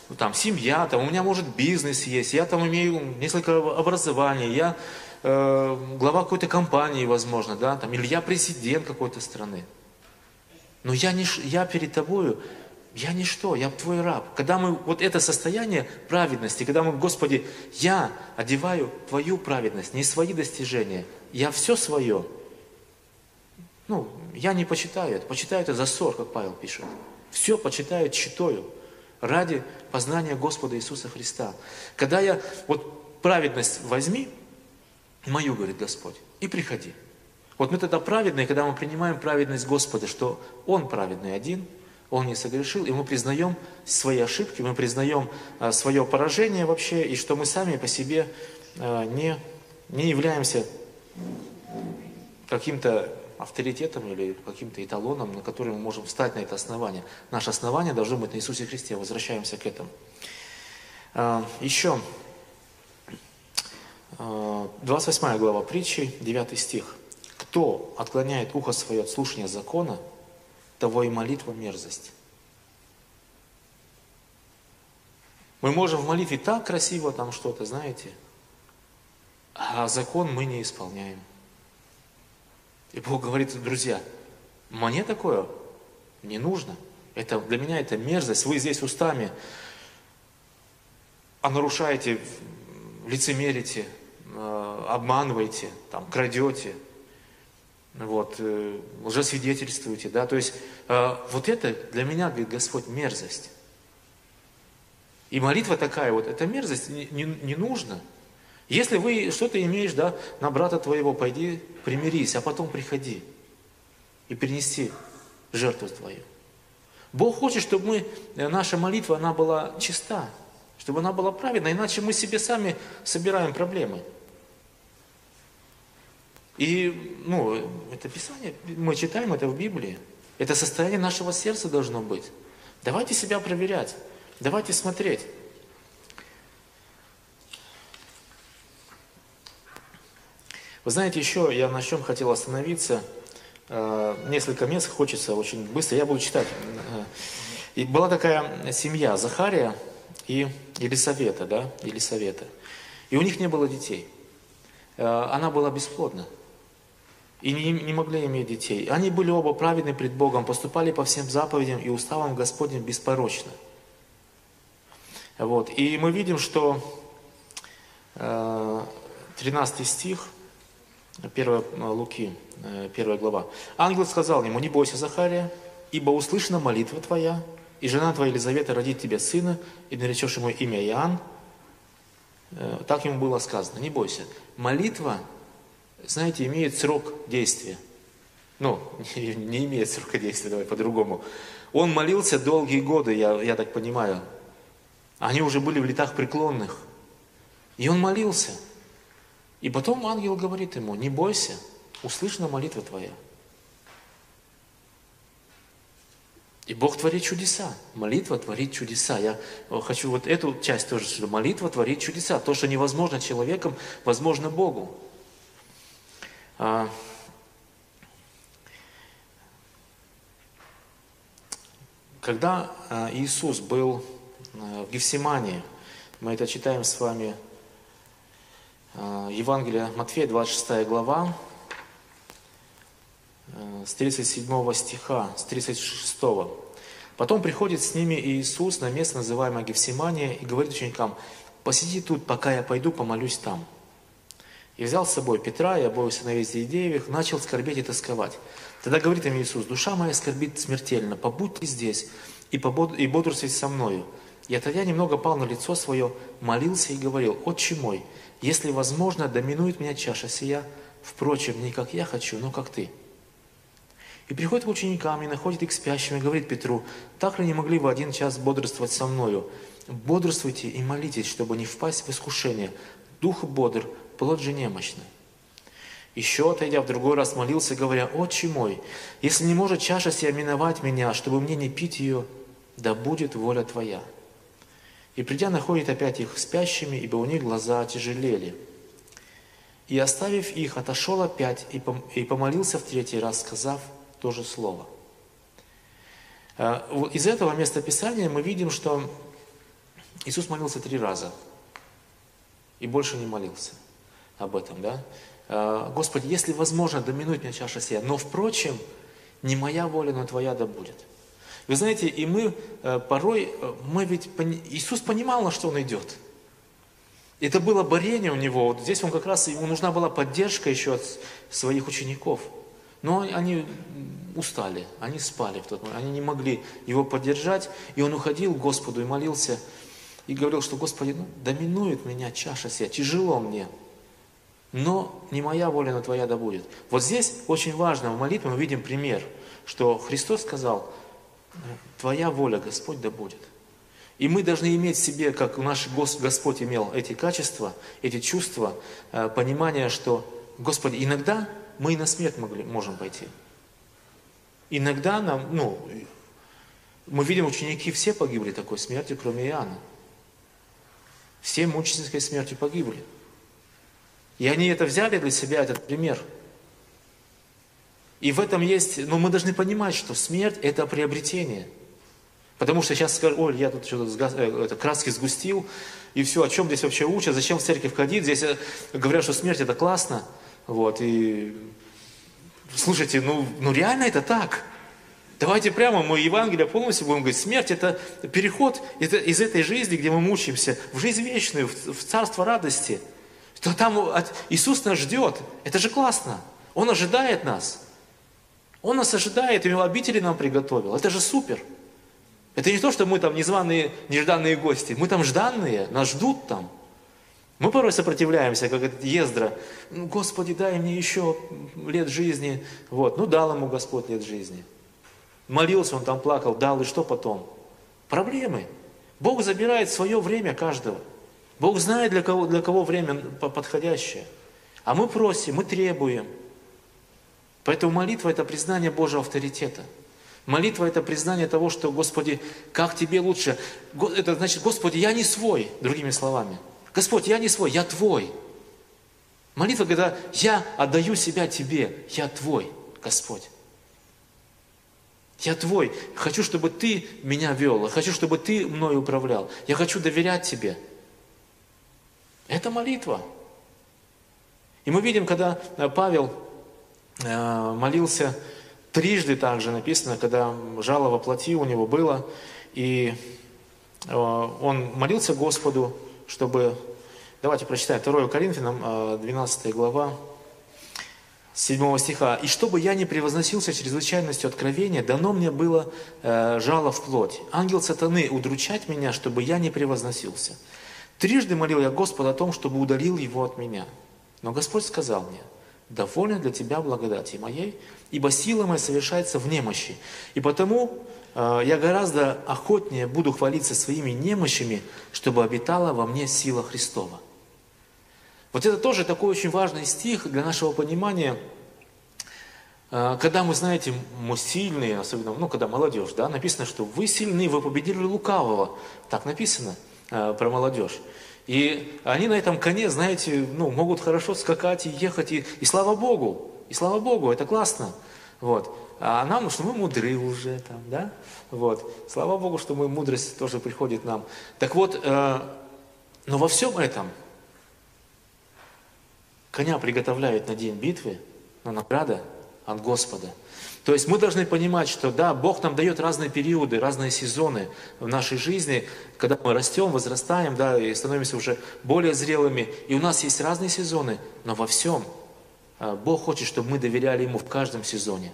ну, там семья, там, у меня может бизнес есть, я там имею несколько образований, я э, глава какой-то компании, возможно, да, там, или я президент какой-то страны. Но я, не, я перед тобою, я ничто, я твой раб. Когда мы, вот это состояние праведности, когда мы, Господи, я одеваю твою праведность, не свои достижения, я все свое, ну, я не почитаю это, почитаю это за ссор, как Павел пишет. Все почитают читою ради познания Господа Иисуса Христа. Когда я, вот праведность возьми, мою, говорит Господь, и приходи. Вот мы тогда праведные, когда мы принимаем праведность Господа, что Он праведный один, Он не согрешил, и мы признаем свои ошибки, мы признаем а, свое поражение вообще, и что мы сами по себе а, не, не являемся каким-то авторитетом или каким-то эталоном, на который мы можем встать на это основание. Наше основание должно быть на Иисусе Христе. Возвращаемся к этому. А, Еще 28 а, глава притчи, 9 стих. «Кто отклоняет ухо свое от слушания закона, того и молитва мерзость». Мы можем в молитве так красиво там что-то, знаете, а закон мы не исполняем – и Бог говорит, друзья, мне такое не нужно. Это, для меня это мерзость. Вы здесь устами а нарушаете, лицемерите, э, обманываете, там, крадете, вот, э, лжесвидетельствуете, да, то есть э, вот это для меня, говорит Господь, мерзость. И молитва такая вот, это мерзость, не, не, не нужно – если вы что-то имеешь, да, на брата твоего, пойди примирись, а потом приходи и принеси жертву твою. Бог хочет, чтобы мы, э, наша молитва, она была чиста, чтобы она была праведна, иначе мы себе сами собираем проблемы. И, ну, это Писание, мы читаем это в Библии. Это состояние нашего сердца должно быть. Давайте себя проверять. Давайте смотреть. Вы знаете, еще я на чем хотел остановиться. Э, несколько мест хочется очень быстро. Я буду читать. Э, и была такая семья Захария и Елисавета, да, Елисавета. И у них не было детей. Э, она была бесплодна. И не, не могли иметь детей. Они были оба праведны пред Богом, поступали по всем заповедям и уставам Господним беспорочно. Вот. И мы видим, что 13 стих, 1 Луки, 1 глава. Ангел сказал ему, не бойся, Захария, ибо услышана молитва твоя, и жена твоя Елизавета родит тебе сына, и наречешь ему имя Иоанн. Э, так ему было сказано, не бойся. Молитва, знаете, имеет срок действия. Ну, не имеет срока действия, давай по-другому. Он молился долгие годы, я, я так понимаю. Они уже были в летах преклонных. И он молился. И потом ангел говорит ему, не бойся, услышана молитва твоя. И Бог творит чудеса. Молитва творит чудеса. Я хочу вот эту часть тоже, что молитва творит чудеса. То, что невозможно человеком, возможно Богу. А, когда а, Иисус был а, в Гефсимании, мы это читаем с вами, Евангелие Матфея, 26 глава, Э, с 37 стиха, с 36. Потом приходит с ними Иисус на место, называемое Гефсимания, и говорит ученикам, посиди тут, пока я пойду помолюсь там. И взял с собой Петра и обоих сыновей Зеедеевых, начал скорбеть и тосковать. Тогда говорит им Иисус, душа моя скорбит смертельно, побудьте здесь и, побод... и бодрствуйте со мною. И отойдя немного пал на лицо свое, молился и говорил, «Отче мой, если возможно, доминует меня чаша сия, впрочем, не как я хочу, но как ты». И приходит к ученикам и находит их спящими, и говорит Петру, так ли не могли вы один час бодрствовать со мною? Бодрствуйте и молитесь, чтобы не впасть в искушение. Дух бодр, плоть же немощна. Еще отойдя в другой раз молился, говоря, «Отче мой, если не может чаша сия миновать меня, чтобы мне не пить ее, да будет воля Твоя». И придя, находит опять их спящими, ибо у них глаза тяжелели. И оставив их, отошел опять и помолился в третий раз, сказав, то же слово. Э, из этого места Писания мы видим, что Иисус молился три раза и больше не молился об этом. Да? Э, Господи, если возможно, доминует мне чаша сия, но впрочем, не моя воля, но Твоя да будет. Вы знаете, и мы э, порой, мы ведь, Иисус понимал, на что Он идет. Это было борение у Него. Вот здесь Он как раз, ему нужна была поддержка еще от своих учеников – но они устали, они спали в тот момент, они не могли его поддержать, и он уходил к Господу и молился, и говорил, что Господи, ну, доминует меня чаша сия, тяжело мне, но не моя воля, но Твоя да будет. Вот здесь очень важно, в молитве мы видим пример, что Христос сказал, Твоя воля, Господь, да будет. И мы должны иметь в себе, как наш Господь имел эти качества, эти чувства, э, понимание, что, Господи, иногда мы и на смерть могли, можем пойти. Иногда нам, ну, мы видим, ученики все погибли такой смертью, кроме Иоанна. Все мученической смертью погибли. И они это взяли для себя, этот пример. И в этом есть, но ну, мы должны понимать, что смерть – это приобретение. Потому что сейчас скажут, ой, я тут что-то э, это, краски сгустил, и все, о чем здесь вообще учат, зачем в церковь ходить, здесь э, говорят, что смерть – это классно. Вот, и слушайте, ну, ну реально это так. Давайте прямо мы Евангелие полностью будем говорить, смерть это переход из этой жизни, где мы мучаемся, в жизнь вечную, в, царство радости. То там Иисус нас ждет. Это же классно. Он ожидает нас. Он нас ожидает, и обители нам приготовил. Это же супер. Это не то, что мы там незваные, нежданные гости. Мы там жданные, нас ждут там. Мы порой сопротивляемся, как этот Ездра. Ну, Господи, дай мне еще лет жизни. Вот, ну дал ему Господь лет жизни. Молился, он там плакал, дал, и что потом? Проблемы. Бог забирает свое время каждого. Бог знает, для кого, для кого время подходящее. А мы просим, мы требуем. Поэтому молитва – это признание Божьего авторитета. Молитва – это признание того, что, Господи, как Тебе лучше. Это значит, Господи, я не свой, другими словами. Господь, я не свой, я Твой. Молитва, когда я отдаю себя Тебе, я Твой, Господь. Я Твой. Хочу, чтобы Ты меня вел. Хочу, чтобы Ты мной управлял. Я хочу доверять Тебе. Это молитва. И мы видим, когда э, Павел молился трижды также написано, когда жало во плоти у него было, и э, он молился Господу, чтобы... Давайте прочитаем 2 Коринфянам, 12 глава, 7 стиха. «И чтобы я не превозносился чрезвычайностью откровения, дано мне было э, жало в плоть. Ангел сатаны удручать меня, чтобы я не превозносился. Трижды молил я Господа о том, чтобы удалил его от меня. Но Господь сказал мне, довольно для тебя благодати моей, ибо сила моя совершается в немощи. И потому э, я гораздо охотнее буду хвалиться своими немощами, чтобы обитала во мне сила Христова. Вот это тоже такой очень важный стих для нашего понимания, э, когда мы, знаете, мы сильные, особенно, ну, когда молодежь, да, написано, что вы сильны, вы победили лукавого. Так написано э, про молодежь. И они на этом коне, знаете, ну, могут хорошо скакать и ехать, и, и слава Богу, и слава Богу, это классно. Вот. А нам, что мы мудры уже там, да? Вот. Слава Богу, что мы, мудрость тоже приходит нам. Так вот, э, но во всем этом коня приготовляют на день битвы, но награда от Господа – то есть мы должны понимать, что да, Бог нам дает разные периоды, разные сезоны в нашей жизни, когда мы растем, возрастаем, да, и становимся уже более зрелыми. И у нас есть разные сезоны, но во всем а, Бог хочет, чтобы мы доверяли Ему в каждом сезоне.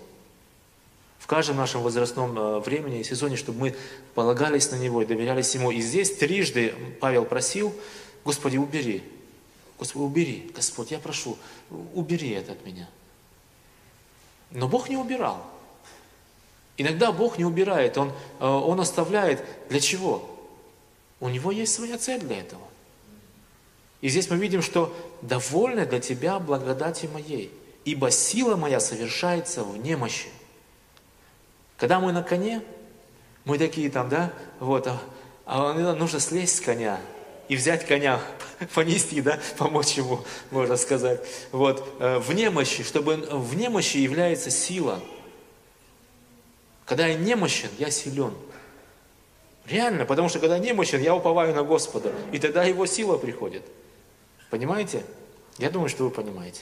В каждом нашем возрастном а, времени и сезоне, чтобы мы полагались на Него и доверялись Ему. И здесь трижды Павел просил, Господи, убери, Господи, убери, Господь, я прошу, убери это от меня. Но Бог не убирал. Иногда Бог не убирает, Он, э, он оставляет. Для чего? У Него есть своя цель для этого. И здесь мы видим, что довольна для тебя благодати моей, ибо сила моя совершается в немощи. Когда мы на коне, мы такие там, да, вот, а, а нужно слезть с коня, и взять коня, понести, да, помочь ему, можно сказать. Вот, э, в немощи, чтобы в немощи является сила. Когда я немощен, я силен. Реально, потому что когда немощен, я уповаю на Господа, и тогда его сила приходит. Понимаете? Я думаю, что вы понимаете.